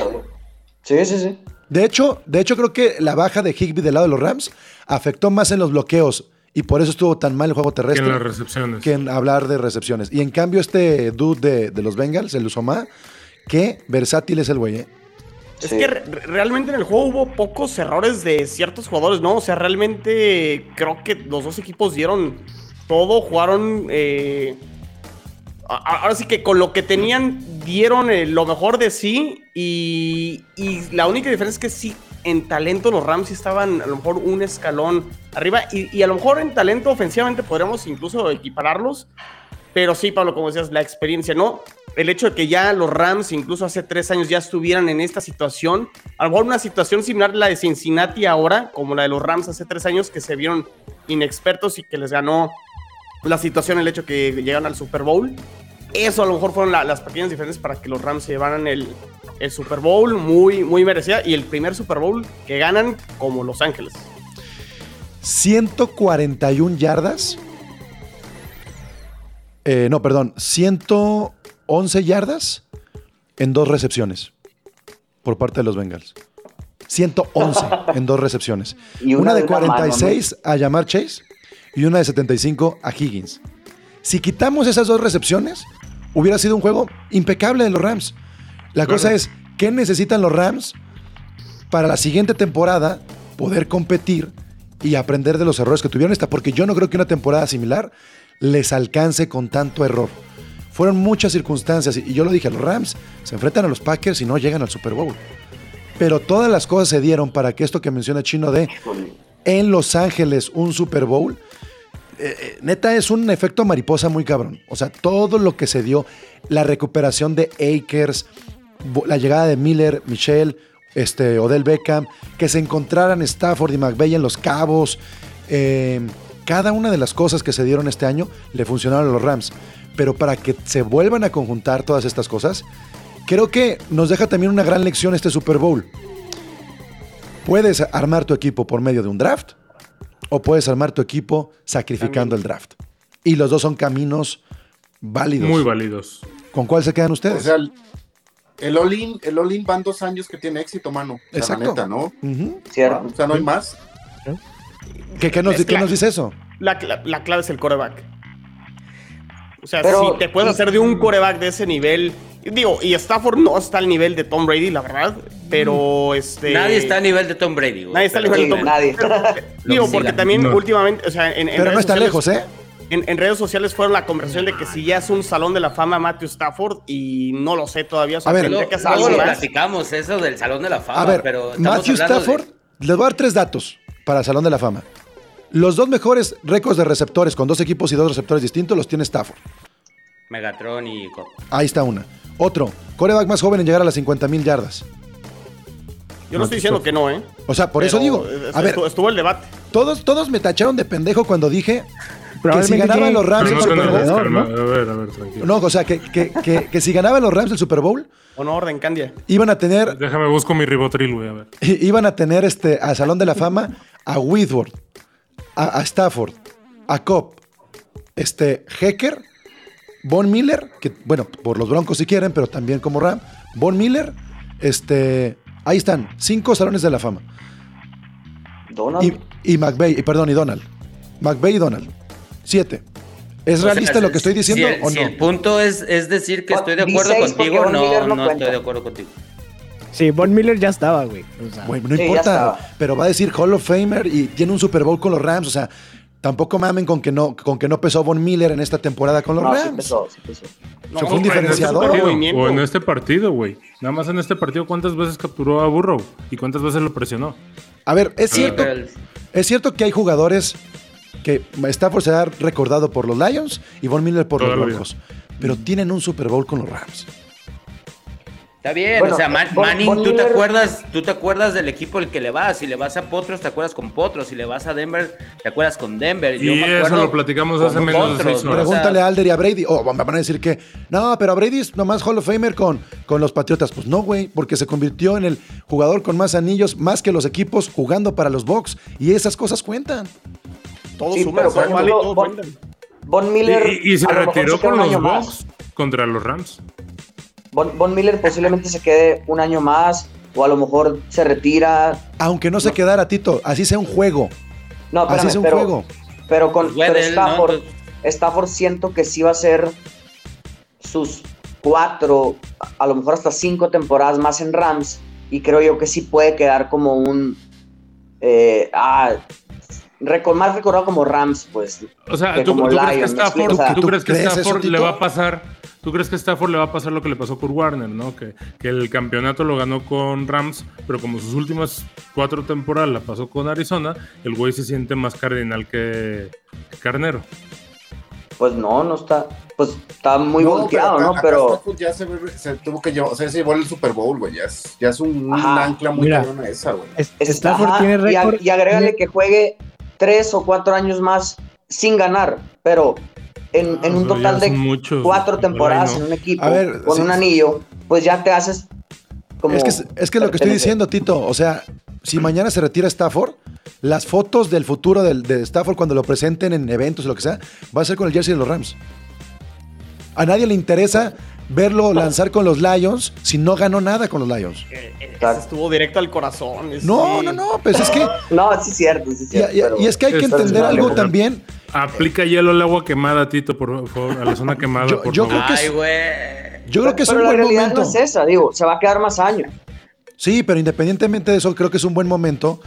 [SPEAKER 9] Sí, sí, sí.
[SPEAKER 1] De hecho, de hecho, creo que la baja de Higby del lado de los Rams afectó más en los bloqueos y por eso estuvo tan mal el juego
[SPEAKER 4] Que
[SPEAKER 1] terrestre
[SPEAKER 4] en las recepciones.
[SPEAKER 1] que en hablar de recepciones. Y en cambio, este dude de, de los Bengals, el Usoma, qué versátil es el güey, ¿eh?
[SPEAKER 7] Es
[SPEAKER 9] Sí.
[SPEAKER 7] que re- realmente en el juego hubo pocos errores de ciertos jugadores, ¿no? O sea, realmente creo que los dos equipos dieron todo, jugaron. eh, ahora sí que con lo que tenían, dieron eh, lo mejor de sí. Y, la única diferencia es que sí, en talento los Rams estaban a lo mejor un escalón arriba. Y, y a lo mejor en talento ofensivamente podríamos incluso equipararlos. Pero sí, Pablo, como decías, la experiencia, ¿no? El hecho de que ya los Rams, incluso hace tres años, ya estuvieran en esta situación, a lo mejor una situación similar a la de Cincinnati ahora, como la de los Rams hace tres años, que se vieron inexpertos y que les ganó la situación, el hecho de que llegan al Super Bowl. Eso a lo mejor fueron la- las pequeñas diferencias para que los Rams se llevaran el, el Super Bowl muy, muy merecida y el primer Super Bowl que ganan como Los Ángeles.
[SPEAKER 1] 141 yardas. Eh, no, perdón, 111 yardas en dos recepciones por parte de los Bengals. 111 <laughs> en dos recepciones.
[SPEAKER 9] Y
[SPEAKER 1] una,
[SPEAKER 9] una
[SPEAKER 1] de
[SPEAKER 9] de una mano,
[SPEAKER 1] 46 a Yamar Chase y una de 75 a Higgins. Si quitamos esas dos recepciones, hubiera sido un juego impecable de los Rams. La cosa es, ¿qué necesitan los Rams para la siguiente temporada poder competir y aprender de los errores que tuvieron esta? Porque yo no creo que una temporada similar les alcance con tanto error. Fueron muchas circunstancias y yo lo dije, los Rams se enfrentan a los Packers y no llegan al Super Bowl. Pero todas las cosas se dieron para que esto que menciona Chino de en Los Ángeles un Super Bowl, eh, eh, neta es un efecto mariposa muy cabrón. O sea, todo lo que se dio, la recuperación de Akers, la llegada de Miller, Michelle, este, Odell Beckham, que se encontraran Stafford y McVeigh en los cabos. eh, cada una de las cosas que se dieron este año le funcionaron a los Rams. Pero para que se vuelvan a conjuntar todas estas cosas, creo que nos deja también una gran lección este Super Bowl. Puedes armar tu equipo por medio de un draft o puedes armar tu equipo sacrificando el draft. Y los dos son caminos válidos.
[SPEAKER 4] Muy válidos.
[SPEAKER 1] ¿Con cuál se quedan
[SPEAKER 10] O
[SPEAKER 1] ustedes?
[SPEAKER 10] sea, el- el All-In el all van dos años que tiene éxito, mano. O sea,
[SPEAKER 1] Exacto.
[SPEAKER 10] La neta, ¿no?
[SPEAKER 9] Cierto.
[SPEAKER 10] O sea, no hay más.
[SPEAKER 1] ¿Qué, qué nos, qué dice eso?
[SPEAKER 7] La, la clave es el coreback. O sea,
[SPEAKER 9] Pero-
[SPEAKER 7] si te puedes hacer de un coreback de ese nivel. Digo, y Stafford no está al nivel de Tom Brady, la verdad. Pero este.
[SPEAKER 6] Nadie está a nivel de Tom Brady, güey.
[SPEAKER 7] Nadie está al nivel de Tom
[SPEAKER 9] nadie. <laughs>
[SPEAKER 7] Digo,
[SPEAKER 6] que
[SPEAKER 7] porque también
[SPEAKER 4] No.
[SPEAKER 7] últimamente, o sea, en, en
[SPEAKER 1] Pero no
[SPEAKER 7] redes
[SPEAKER 1] está
[SPEAKER 7] sociales-
[SPEAKER 1] lejos, ¿eh?
[SPEAKER 7] En, en redes sociales fueron la conversación de que si ya es un salón de la fama Matthew Stafford y no lo sé todavía. O sea,
[SPEAKER 1] A ver,
[SPEAKER 7] que
[SPEAKER 6] luego lo platicamos, eso del Salón de la Fama.
[SPEAKER 1] A ver,
[SPEAKER 6] pero
[SPEAKER 1] Matthew
[SPEAKER 6] de-
[SPEAKER 1] Stafford, les voy a dar tres datos para el Salón de la Fama. Los dos mejores récords de receptores con dos equipos y dos receptores distintos los tiene Stafford.
[SPEAKER 6] Megatron y...
[SPEAKER 1] Ahí está una. Otro, coreback más joven en llegar a las 50 mil yardas.
[SPEAKER 7] Yo no estoy diciendo que no, ¿eh?
[SPEAKER 1] O sea, por eso digo, a ver,
[SPEAKER 7] estuvo, estuvo el debate.
[SPEAKER 1] todos, todos me tacharon de pendejo cuando dije que si ganaban los Rams el
[SPEAKER 4] no
[SPEAKER 1] Super Bowl.
[SPEAKER 4] calma. A ver, a ver, tranquilo.
[SPEAKER 1] No, o sea, que, que- que- que si ganaban los Rams el Super Bowl,
[SPEAKER 7] Honor de Candia.
[SPEAKER 1] iban a tener,
[SPEAKER 4] Déjame busco mi ribotril, güey, a ver.
[SPEAKER 1] iban a tener este, al Salón de la Fama a Whitworth, a, a Stafford, a Cobb, este, Hecker, Von Miller, que bueno, por los Broncos si quieren, pero también como Ram, Von Miller, este, ahí están, cinco salones de la fama.
[SPEAKER 9] Donald.
[SPEAKER 1] Y, y McVeigh, y perdón, y Donald. McVeigh y Donald. Siete. ¿Es
[SPEAKER 6] O sea,
[SPEAKER 1] realista lo que estoy
[SPEAKER 6] si-
[SPEAKER 1] diciendo
[SPEAKER 6] si el,
[SPEAKER 1] o
[SPEAKER 6] si
[SPEAKER 1] no?
[SPEAKER 6] el punto es, es decir que estoy de acuerdo contigo, no,
[SPEAKER 9] no
[SPEAKER 6] no estoy de acuerdo contigo.
[SPEAKER 8] Sí, Von Miller ya estaba, güey. O sea,
[SPEAKER 1] Güey, no
[SPEAKER 9] Sí,
[SPEAKER 1] importa, pero va a decir Hall of Famer y tiene un Super Bowl con los Rams, o sea, tampoco mamen con que no, con que no pesó Von Miller en esta temporada con los
[SPEAKER 9] No, sí
[SPEAKER 1] Rams.
[SPEAKER 9] empezó, sí empezó.
[SPEAKER 1] O sea, fue un
[SPEAKER 4] en este
[SPEAKER 1] diferenciador.
[SPEAKER 4] partido, o en este partido, güey. Nada más en este partido, ¿cuántas veces capturó a Burrow? ¿Y cuántas veces lo presionó?
[SPEAKER 1] A ver, es cierto, es cierto que hay jugadores que Stafford se ha recordado por los Lions y Von Miller por
[SPEAKER 4] Toda
[SPEAKER 1] los. Broncos, pero tienen un Super Bowl con los Rams.
[SPEAKER 6] Está bien,
[SPEAKER 9] Bueno,
[SPEAKER 6] o sea, Man- Manning, tú te acuerdas, tú te acuerdas del equipo al que le vas, si le vas a Potros, te acuerdas con Potros, si le vas a Denver, te acuerdas con Denver. Yo
[SPEAKER 4] Y
[SPEAKER 6] me
[SPEAKER 4] eso lo platicamos hace menos de
[SPEAKER 6] Potros,
[SPEAKER 4] seis
[SPEAKER 6] ¿no?
[SPEAKER 4] horas.
[SPEAKER 1] Pregúntale a Alder y a Brady. O van a decir que, no, pero a Brady es nomás Hall of Famer con, con los Patriotas. Pues no, güey, porque se convirtió en el jugador con más anillos, más que los equipos jugando para los Bucks. Y esas cosas cuentan.
[SPEAKER 7] Todo
[SPEAKER 9] Sí,
[SPEAKER 7] suma,
[SPEAKER 9] pero,
[SPEAKER 7] todo
[SPEAKER 9] por
[SPEAKER 7] vale,
[SPEAKER 9] ejemplo,
[SPEAKER 7] todo
[SPEAKER 9] Von-
[SPEAKER 7] cuenta.
[SPEAKER 9] Von Miller.
[SPEAKER 4] Y, y se retiró con los. Bucks contra los Rams.
[SPEAKER 9] Von, Von Miller posiblemente se quede un año más, o a lo mejor se retira.
[SPEAKER 1] Aunque no se quedara, Tito, así sea un juego.
[SPEAKER 9] No,
[SPEAKER 1] Así
[SPEAKER 9] espérame,
[SPEAKER 1] es un
[SPEAKER 9] pero,
[SPEAKER 1] juego.
[SPEAKER 9] pero con
[SPEAKER 6] Pues
[SPEAKER 9] pero. Stafford,
[SPEAKER 6] Entonces-
[SPEAKER 9] Stafford siento que sí va a ser sus cuatro, a lo mejor hasta cinco temporadas más en Rams, y creo yo que sí puede quedar como un eh, ah, reco- más recordado como Rams, pues.
[SPEAKER 4] O sea,
[SPEAKER 9] que
[SPEAKER 4] ¿tú,
[SPEAKER 9] como
[SPEAKER 4] tú crees que. Stafford,
[SPEAKER 9] O sea,
[SPEAKER 4] ¿tú
[SPEAKER 1] ¿tú
[SPEAKER 4] crees que
[SPEAKER 1] crees eso,
[SPEAKER 4] Stafford le va a pasar? ¿Tú crees que Stafford le va a pasar lo que le pasó con Warner, ¿no? Que, que el campeonato lo ganó con Rams, pero como sus últimas cuatro temporadas la pasó con Arizona, el güey se siente más cardinal que, que carnero.
[SPEAKER 9] Pues no, no está, pues está muy
[SPEAKER 10] No,
[SPEAKER 9] volteado,
[SPEAKER 10] acá-
[SPEAKER 9] ¿no?
[SPEAKER 10] acá
[SPEAKER 9] Pero
[SPEAKER 10] Stafford ya se, tuvo que llevar, o sea, se llevó el Super Bowl, güey. Ya es, ya es un, ancla muy cabrona esa, güey.
[SPEAKER 8] Stafford tiene
[SPEAKER 9] y, a-
[SPEAKER 8] récord.
[SPEAKER 9] y agrégale
[SPEAKER 8] tiene-
[SPEAKER 9] que juegue tres o cuatro años más sin ganar, pero en, en un total de
[SPEAKER 4] muchos,
[SPEAKER 9] cuatro temporadas
[SPEAKER 4] no.
[SPEAKER 9] en un equipo
[SPEAKER 1] A ver,
[SPEAKER 9] con
[SPEAKER 1] sí.
[SPEAKER 9] un anillo, pues ya te haces como
[SPEAKER 1] Es que es, es que lo que estoy diciendo, Tito, o sea, si mañana se retira Stafford, las fotos del futuro del, de Stafford cuando lo presenten en eventos o lo que sea, va a ser con el jersey de los Rams. A nadie le interesa verlo lanzar con los Lions si no ganó nada con los Lions.
[SPEAKER 9] Claro.
[SPEAKER 7] Estuvo directo al corazón.
[SPEAKER 1] No,
[SPEAKER 7] sí.
[SPEAKER 1] no, no, pues es que... <laughs>
[SPEAKER 9] No, sí es cierto, sí es cierto.
[SPEAKER 1] y-
[SPEAKER 9] pero-
[SPEAKER 1] y es que hay que entender algo también.
[SPEAKER 4] Aplica hielo al agua quemada, Tito, por favor, a la zona quemada,
[SPEAKER 1] Yo-
[SPEAKER 4] por
[SPEAKER 1] yo
[SPEAKER 4] favor.
[SPEAKER 1] creo que
[SPEAKER 6] Ay,
[SPEAKER 1] es-
[SPEAKER 6] güey.
[SPEAKER 1] Yo creo que es
[SPEAKER 9] pero
[SPEAKER 1] un
[SPEAKER 9] la
[SPEAKER 1] buen
[SPEAKER 9] realidad
[SPEAKER 1] momento.
[SPEAKER 9] no es esa, digo, se va a quedar más años.
[SPEAKER 1] Sí, pero independientemente de eso, creo que es un buen momento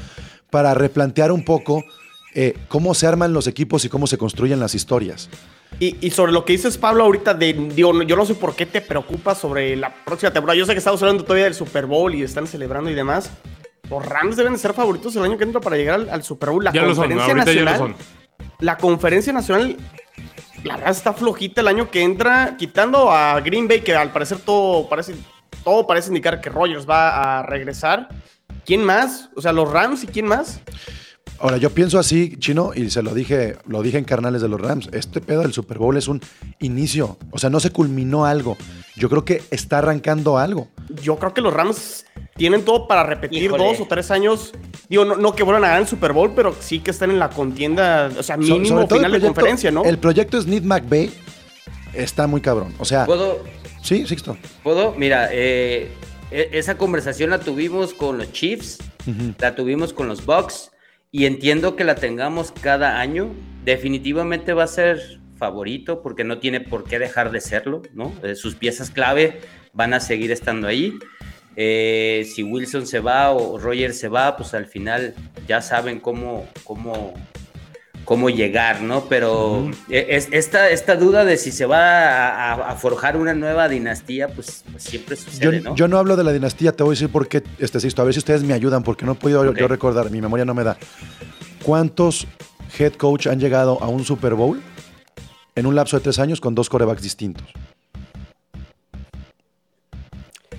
[SPEAKER 1] para replantear un poco eh, cómo se arman los equipos y cómo se construyen las historias.
[SPEAKER 7] Y, y sobre lo que dices, Pablo, ahorita, de, digo, yo no sé por qué te preocupas sobre la próxima temporada. Yo sé que estamos hablando todavía del Super Bowl y están celebrando y demás. Los Rams deben de ser favoritos el año que entra para llegar al, al Super Bowl. La
[SPEAKER 4] Ya lo son,
[SPEAKER 7] conferencia nacional.
[SPEAKER 4] son.
[SPEAKER 7] La conferencia nacional, la verdad está flojita el año que entra, quitando a Green Bay, que al parecer todo parece, todo parece indicar que Rogers va a regresar. ¿Quién más? O sea, los Rams y quién más.
[SPEAKER 1] Ahora, yo pienso así, Chino, y se lo dije, lo dije en carnales de los Rams. Este pedo del Super Bowl es un inicio. O sea, no se culminó algo. Yo creo que está arrancando algo.
[SPEAKER 7] Yo creo que los Rams tienen todo para repetir
[SPEAKER 6] Híjole.
[SPEAKER 7] dos o tres años. Digo, no, no que vuelvan a ganar el Super Bowl, pero sí que estén en la contienda, o sea,
[SPEAKER 1] So-
[SPEAKER 7] mínimo
[SPEAKER 1] sobre todo
[SPEAKER 7] final
[SPEAKER 1] el
[SPEAKER 7] de
[SPEAKER 1] proyecto-
[SPEAKER 7] conferencia, ¿no?
[SPEAKER 1] El proyecto Snead McVay está muy cabrón. O sea,
[SPEAKER 6] ¿Puedo,
[SPEAKER 1] sí, Sixto.
[SPEAKER 6] ¿Puedo? Mira, eh, e- esa conversación la tuvimos con los Chiefs, la tuvimos con los Bucks y entiendo que la tengamos cada año. Definitivamente va a ser favorito porque no tiene por qué dejar de serlo, ¿no? Eh, sus piezas clave van a seguir estando ahí. Eh, si Wilson se va o Roger se va, pues al final ya saben cómo, cómo, cómo llegar, ¿no? Pero eh, es, esta, esta duda de si se va a, a- a forjar una nueva dinastía, pues, pues siempre
[SPEAKER 1] Yo,
[SPEAKER 6] sucede, ¿no?
[SPEAKER 1] yo no hablo de la dinastía, te voy a decir por qué, este, Sixto. A ver si ustedes me ayudan, porque no he podido yo recordar, mi memoria no me da. ¿Cuántos head coach han llegado a un Super Bowl en un lapso de tres años con dos corebacks distintos?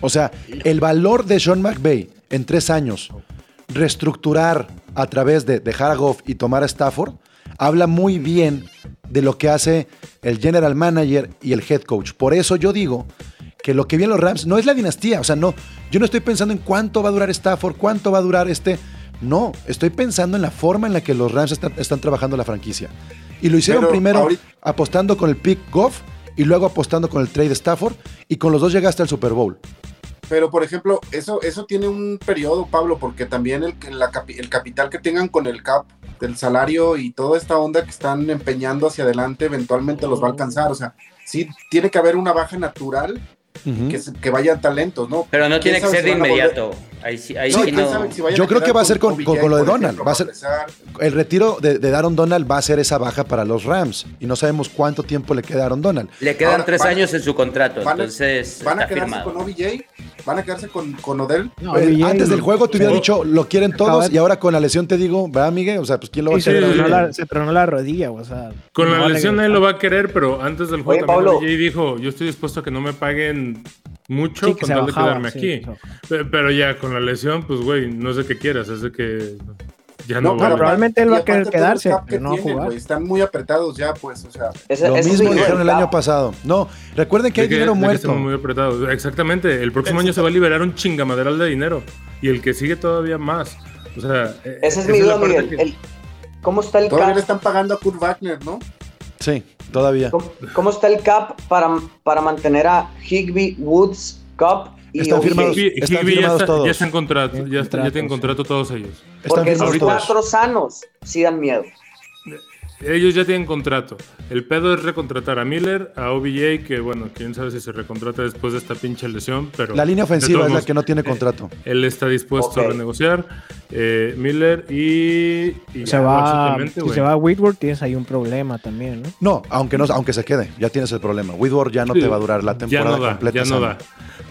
[SPEAKER 1] O sea, el valor de Sean McVay en tres años, reestructurar a través de dejar a Goff y tomar a Stafford, habla muy bien de lo que hace el general manager y el head coach. Por eso yo digo que lo que vienen los Rams no es la dinastía. O sea, no, yo no estoy pensando en cuánto va a durar Stafford, cuánto va a durar este. No, estoy pensando en la forma en la que los Rams están, están trabajando la franquicia. Y lo hicieron
[SPEAKER 10] Pero
[SPEAKER 1] primero
[SPEAKER 10] ahorita-
[SPEAKER 1] apostando con el pick Goff y luego apostando con el trade Stafford y con los dos llegaste al Super Bowl.
[SPEAKER 10] Pero, por ejemplo, eso, eso tiene un periodo, Pablo, porque también el, la el capital que tengan con el CAP, del salario y toda esta onda que están empeñando hacia adelante, eventualmente los va a alcanzar. O sea, sí tiene que haber una baja natural
[SPEAKER 1] Ujú.
[SPEAKER 10] que, se- que vayan talentos, ¿no?
[SPEAKER 6] Pero no
[SPEAKER 10] ¿Quién
[SPEAKER 6] tiene que ser
[SPEAKER 10] si
[SPEAKER 6] de inmediato. Ahí sí, ahí
[SPEAKER 10] No,
[SPEAKER 6] sí no.
[SPEAKER 10] si
[SPEAKER 1] Yo creo que va a ser con- con- con lo de Donald,
[SPEAKER 10] ejemplo,
[SPEAKER 1] va a ser-. El retiro de, de Aaron Donald va a ser esa baja para los Rams y no sabemos cuánto tiempo le queda a Aaron Donald.
[SPEAKER 6] Le quedan
[SPEAKER 10] Ahora,
[SPEAKER 6] tres
[SPEAKER 10] van-
[SPEAKER 6] años en su contrato,
[SPEAKER 10] van a-
[SPEAKER 6] entonces
[SPEAKER 10] ¿Van a
[SPEAKER 6] está
[SPEAKER 10] quedarse
[SPEAKER 6] firmado.
[SPEAKER 10] con OBJ? ¿Van a quedarse con, con Odell?
[SPEAKER 8] No,
[SPEAKER 1] Eh,
[SPEAKER 8] OBJ
[SPEAKER 1] antes del juego te hubiera dicho lo quieren todos y ahora con la lesión te digo, ¿verdad, Miguel? O sea, pues quién lo va a
[SPEAKER 8] se,
[SPEAKER 1] querer.
[SPEAKER 4] sí,
[SPEAKER 8] tronó
[SPEAKER 4] sí.
[SPEAKER 8] la, se tronó la rodilla, o sea.
[SPEAKER 4] Con
[SPEAKER 8] no
[SPEAKER 4] la lesión él lo va a querer, pero antes del juego
[SPEAKER 9] Oye,
[SPEAKER 4] también
[SPEAKER 9] Pablo.
[SPEAKER 4] OBJ dijo, yo estoy dispuesto a que no me paguen mucho
[SPEAKER 8] Sí, que
[SPEAKER 4] con tal de quedarme
[SPEAKER 8] sí,
[SPEAKER 4] aquí. Pero ya con la lesión, pues güey, no es de que quieras, es de que ya
[SPEAKER 10] No,
[SPEAKER 4] no,
[SPEAKER 10] pero
[SPEAKER 8] probablemente él va a querer quedarse,
[SPEAKER 10] que
[SPEAKER 8] pero no
[SPEAKER 10] tienen,
[SPEAKER 8] jugar.
[SPEAKER 10] güey, Están muy apretados ya, pues, o sea.
[SPEAKER 9] Ese-
[SPEAKER 1] Lo
[SPEAKER 9] ese es
[SPEAKER 1] mismo
[SPEAKER 9] mi
[SPEAKER 1] dijeron el año pasado. No, recuerden que hay
[SPEAKER 4] De
[SPEAKER 1] dinero
[SPEAKER 4] de
[SPEAKER 1] muerto.
[SPEAKER 4] estamos muy apretados. Exactamente, el próximo año se va a liberar un chingamaderal de dinero y el que sigue todavía más. O sea,
[SPEAKER 9] Esa es
[SPEAKER 4] esa
[SPEAKER 9] mi duda, Miguel.
[SPEAKER 4] que-
[SPEAKER 9] El- ¿Cómo está el
[SPEAKER 10] Todavía le están pagando a Kurt Wagner, ¿no?
[SPEAKER 1] Sí, todavía.
[SPEAKER 9] ¿Cómo, cómo está el cap para, para mantener a Higby, Woods, Cup y
[SPEAKER 1] Están firmados.
[SPEAKER 4] Higby-
[SPEAKER 1] Están
[SPEAKER 4] Higby ya,
[SPEAKER 1] firmados
[SPEAKER 4] está,
[SPEAKER 1] todos.
[SPEAKER 4] ya está en contrato, ya, está- ya tienen contrato todos ellos.
[SPEAKER 1] Están
[SPEAKER 9] Porque
[SPEAKER 1] firmados
[SPEAKER 9] esos
[SPEAKER 1] todos.
[SPEAKER 9] cuatro sanos sí dan miedo.
[SPEAKER 4] Ellos ya tienen contrato. El pedo es recontratar a Miller, a OBJ, que bueno, quién sabe si se recontrata después de esta pinche lesión, pero...
[SPEAKER 1] La línea ofensiva es la que no tiene
[SPEAKER 4] eh,
[SPEAKER 1] contrato.
[SPEAKER 4] Él está dispuesto a renegociar. eh, Miller y... y
[SPEAKER 8] Se
[SPEAKER 4] ya,
[SPEAKER 8] va, si se va a Whitworth, tienes ahí un problema también, ¿no?
[SPEAKER 1] No, aunque no, aunque se quede, ya tienes el problema. Whitworth ya no
[SPEAKER 4] Sí,
[SPEAKER 1] te va a durar la
[SPEAKER 4] ya
[SPEAKER 1] temporada
[SPEAKER 4] no da,
[SPEAKER 1] completa.
[SPEAKER 4] Ya no da.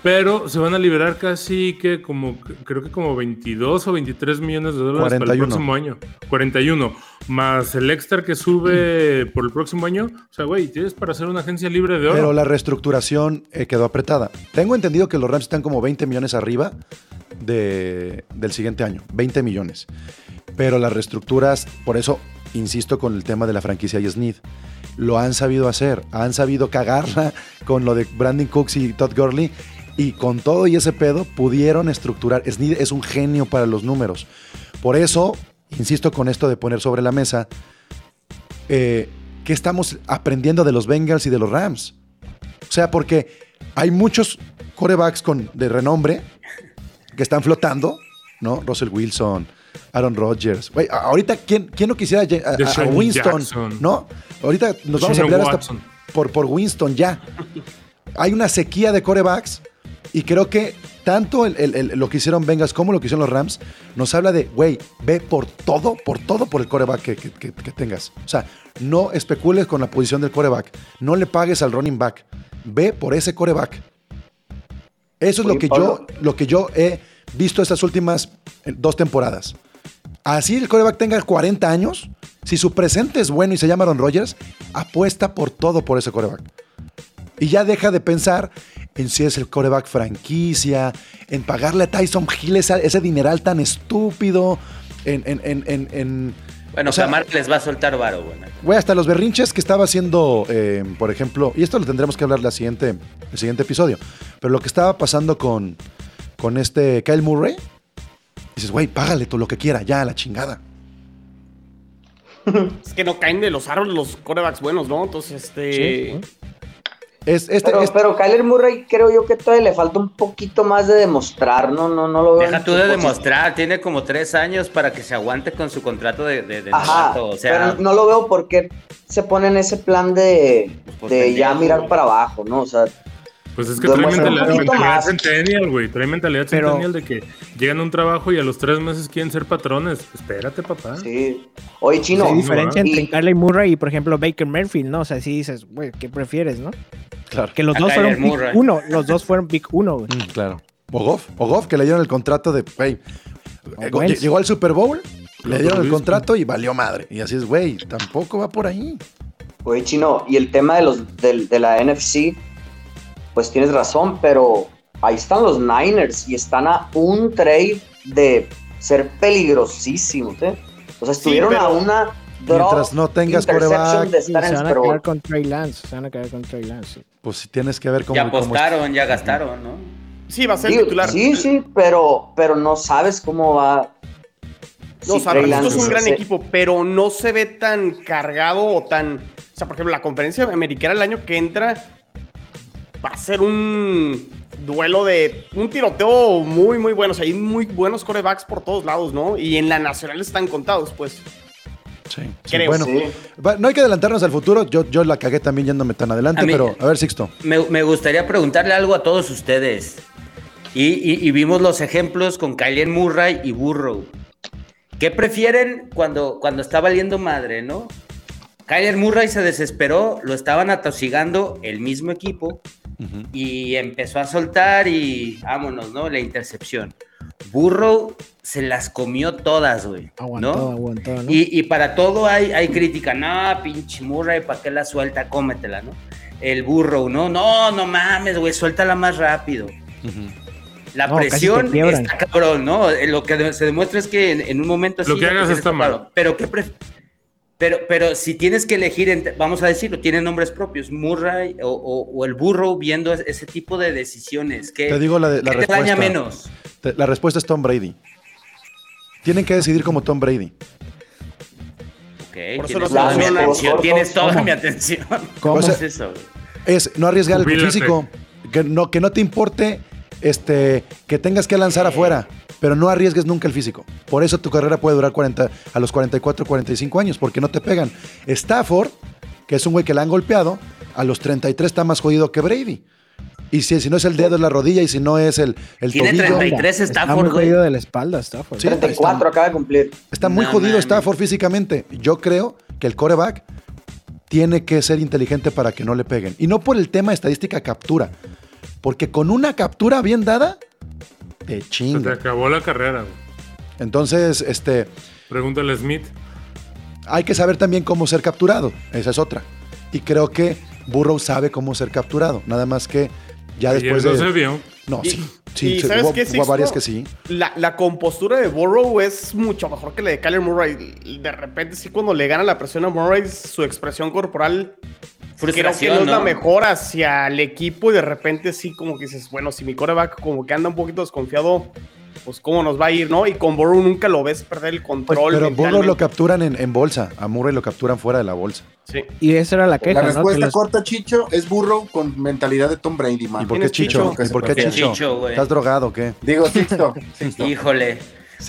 [SPEAKER 4] Pero se van a liberar casi que como, creo que como 22 o 23 millones de dólares para
[SPEAKER 1] 41.
[SPEAKER 4] el próximo año. 41. Más el extra que sube por el próximo año. O sea, güey, tienes para hacer una agencia libre de oro.
[SPEAKER 1] Pero la reestructuración eh, quedó apretada. Tengo entendido que los Rams están como 20 millones arriba de- del siguiente año. 20 millones. Pero las reestructuras, por eso insisto con el tema de la franquicia y Snead. Lo han sabido hacer. Han sabido cagarla <laughs> con lo de Brandon Cooks y Todd Gurley. Y con todo y ese pedo pudieron estructurar. Snead es un genio para los números. Por eso, insisto con esto de poner sobre la mesa, eh, ¿qué estamos aprendiendo de los Bengals y de los Rams? O sea, porque hay muchos corebacks con, de renombre que están flotando, ¿no? Russell Wilson, Aaron Rodgers. A- ahorita, ¿quién, quién no quisiera a, a- a
[SPEAKER 4] Deshaun
[SPEAKER 1] Winston?
[SPEAKER 4] Jackson.
[SPEAKER 1] ¿No? Ahorita nos vamos a pelear hasta por, por Winston ya. Hay una sequía de corebacks y creo que tanto el- el- el- lo que hicieron Bengals como lo que hicieron los Rams nos habla de, güey, ve por todo, por todo por el coreback que, que- que- que tengas. O sea, no especules con la posición del coreback. No le pagues al running back. Ve por ese coreback. Eso es lo que,
[SPEAKER 9] Pablo.
[SPEAKER 1] yo, lo que yo he visto estas últimas eh, dos temporadas. Así el coreback tenga 40 años, si su presente es bueno y se llama Aaron Rodgers, apuesta por todo por ese coreback. Y ya deja de pensar en si es el coreback franquicia, en pagarle a Tyson Hill ese dineral tan estúpido, en... en, en, en- en-
[SPEAKER 6] Bueno,
[SPEAKER 1] o sea,
[SPEAKER 6] Camar les va a soltar varo, güey.
[SPEAKER 1] Güey, hasta los berrinches que estaba haciendo, eh, por ejemplo, y esto lo tendremos que hablar la siguiente, el siguiente episodio, pero lo que estaba pasando con, con este Kyle Murray, dices, güey, págale todo lo que quiera, ya, a la chingada.
[SPEAKER 7] Es que no caen de los árboles los corebacks buenos, ¿no? Entonces, este.
[SPEAKER 1] Es, este,
[SPEAKER 9] pero,
[SPEAKER 1] este-
[SPEAKER 9] pero Kyler Murray creo yo que todavía le falta un poquito más de demostrar, no, no, no lo veo.
[SPEAKER 6] Deja tú de
[SPEAKER 9] posición.
[SPEAKER 6] demostrar, tiene como tres años para que se aguante con su contrato de, de, de
[SPEAKER 9] Ajá,
[SPEAKER 6] novato, O sea,
[SPEAKER 9] pero no lo veo porque se pone en ese plan de,
[SPEAKER 6] Pues,
[SPEAKER 9] de ya mirar para abajo, ¿no? O sea,
[SPEAKER 4] Pues es que trae mentalidad, mentalidad centennial, güey. Trae mentalidad
[SPEAKER 8] Pero-
[SPEAKER 4] centennial de que llegan a un trabajo y a los tres meses quieren ser patrones. Espérate, papá.
[SPEAKER 9] sí. Oye, Chino,
[SPEAKER 8] hay diferencia
[SPEAKER 9] y-
[SPEAKER 8] entre Kyler Murray y, por ejemplo, Baker Mayfield, ¿no? O sea, si dices, güey, ¿qué prefieres, no?
[SPEAKER 1] claro,
[SPEAKER 8] Que los dos fueron pick
[SPEAKER 6] Murray.
[SPEAKER 8] uno. Los dos fueron pick uno, güey.
[SPEAKER 1] mm, claro. O Goff, o Goff, que le dieron el contrato de, güey, eh, llegó al Super Bowl, le dieron el contrato y valió madre. Y así es, güey, tampoco va por ahí.
[SPEAKER 9] Oye, Chino, y el tema de los del- de, la NFC, pues tienes razón, pero ahí están los Niners y están a un trade de ser peligrosísimos, ¿eh? O sea, estuvieron
[SPEAKER 7] pero
[SPEAKER 9] a una drop
[SPEAKER 1] Mientras no tengas coreback,
[SPEAKER 8] Sí, se van a quedar con Trey Lance. Se van a quedar con Trey Lance. sí.
[SPEAKER 1] Pues si tienes que ver cómo...
[SPEAKER 6] ya
[SPEAKER 1] cómo-
[SPEAKER 6] apostaron, ya gastaron, ¿no?
[SPEAKER 7] Sí, va a ser
[SPEAKER 9] Digo,
[SPEAKER 7] titular.
[SPEAKER 9] sí, sí, pero, pero no sabes cómo va.
[SPEAKER 7] No,
[SPEAKER 9] si
[SPEAKER 7] o sea,
[SPEAKER 9] Trey
[SPEAKER 7] esto
[SPEAKER 9] Lance
[SPEAKER 7] es un gran equipo, pero no se ve tan cargado o tan. O sea, por ejemplo, la conferencia americana el año que entra. Va a ser un duelo de un tiroteo muy, muy bueno. O sea, hay muy buenos corebacks por todos lados, ¿no? Y en la nacional están contados, pues.
[SPEAKER 1] Sí, sí,
[SPEAKER 7] Creo,
[SPEAKER 1] bueno,
[SPEAKER 9] sí.
[SPEAKER 1] no hay que adelantarnos al futuro. Yo, yo la cagué también yéndome tan adelante,
[SPEAKER 6] A mí-
[SPEAKER 1] pero a ver, Sixto.
[SPEAKER 6] Me, me gustaría preguntarle algo a todos ustedes. Y, y- y vimos los ejemplos con Kyler Murray y Burrow. ¿Qué prefieren cuando, cuando está valiendo madre, no? Kyler Murray se desesperó, lo estaban atosigando el mismo equipo y empezó a soltar y vámonos, ¿no? La intercepción. Burrow se las comió todas, güey.
[SPEAKER 8] Aguantó,
[SPEAKER 6] ¿no?
[SPEAKER 8] aguantó, ¿no?
[SPEAKER 6] Y, y para todo hay, hay crítica. No, pinche Murray, ¿para qué la suelta? Cómetela, ¿no? El burro, ¿no? No, no mames, güey, suéltala más rápido. La
[SPEAKER 8] No,
[SPEAKER 6] presión está cabrón, ¿no? Lo que se demuestra es que en, en un momento
[SPEAKER 4] Lo que hagas está mal.
[SPEAKER 6] Pero qué pref- pero, pero si tienes que elegir, entre- vamos a decirlo, tienen nombres propios, Murray o, o- o el burro viendo es- ese tipo de decisiones. ¿Qué,
[SPEAKER 1] Te digo la, de- la
[SPEAKER 6] qué te daña
[SPEAKER 1] respuesta.
[SPEAKER 6] menos?
[SPEAKER 1] Te- La respuesta es Tom Brady. Tienen que decidir como Tom Brady.
[SPEAKER 6] Ok,
[SPEAKER 7] Por eso
[SPEAKER 6] tienes
[SPEAKER 7] los
[SPEAKER 6] toda mi atención.
[SPEAKER 9] cortos.
[SPEAKER 6] Tienes toda
[SPEAKER 8] ¿Cómo?
[SPEAKER 6] mi atención. <laughs>
[SPEAKER 8] ¿Cómo?
[SPEAKER 6] Es eso?
[SPEAKER 1] Es no arriesgar el físico. Que no, que no te importe este, que tengas que lanzar afuera, pero no arriesgues nunca el físico. Por eso tu carrera puede durar 40, a los 44, 45 años, porque no te pegan. Stafford, que es un güey que la han golpeado, a los 33 está más jodido que Brady. Y si, si no es el dedo, es la rodilla, y si no es el, el
[SPEAKER 6] Tiene
[SPEAKER 1] tobillo.
[SPEAKER 6] 33
[SPEAKER 8] Está muy
[SPEAKER 6] Stafford, güey.
[SPEAKER 8] jodido de la espalda, Stafford.
[SPEAKER 1] Sí.
[SPEAKER 9] 34 acaba de cumplir.
[SPEAKER 1] Está muy
[SPEAKER 6] No
[SPEAKER 1] jodido. Stafford físicamente. Yo creo que el coreback tiene que ser inteligente para que no le peguen. Y no por el tema estadística captura. Porque con una captura bien dada, te
[SPEAKER 4] Se te acabó la carrera, güey.
[SPEAKER 1] Entonces, este,
[SPEAKER 4] Pregúntale a Smith.
[SPEAKER 1] hay que saber también cómo ser capturado. Esa es otra. Y creo que Burrow sabe cómo ser capturado. Nada más que ya
[SPEAKER 4] Ayer
[SPEAKER 1] después
[SPEAKER 4] no
[SPEAKER 1] de...
[SPEAKER 4] se vio.
[SPEAKER 1] No,
[SPEAKER 7] Y-
[SPEAKER 1] sí. Sí,
[SPEAKER 7] y
[SPEAKER 1] sí,
[SPEAKER 7] ¿sabes
[SPEAKER 1] hubo,
[SPEAKER 7] qué,
[SPEAKER 1] hubo varias que sí.
[SPEAKER 7] La, la compostura de Burrow es mucho mejor que la de Kyler Murray. De repente, sí, cuando le gana la presión a Murray, su expresión corporal creo que no es la mejor hacia el equipo. Y de repente, sí, como que dices, bueno, si mi coreback como que anda un poquito desconfiado, pues cómo nos va a ir, ¿no? Y con Burrow nunca lo ves perder el
[SPEAKER 1] Pues,
[SPEAKER 7] control.
[SPEAKER 1] pero Burrow lo capturan en, en bolsa. A Murray lo capturan fuera de la bolsa.
[SPEAKER 7] Sí.
[SPEAKER 8] Y esa era la queja,
[SPEAKER 10] La
[SPEAKER 8] ¿no? Que
[SPEAKER 10] respuesta
[SPEAKER 8] los-
[SPEAKER 10] corta, Chicho, es Burrow con mentalidad de Tom Brady,
[SPEAKER 1] ¿Y
[SPEAKER 10] man.
[SPEAKER 1] por qué
[SPEAKER 7] ¿Tienes
[SPEAKER 1] Chicho?
[SPEAKER 7] Chicho?
[SPEAKER 1] ¿Y por qué
[SPEAKER 6] ¿Por qué
[SPEAKER 1] Chicho? ¿Estás drogado o qué?
[SPEAKER 10] Digo, Sixto. Sixto.
[SPEAKER 6] Híjole.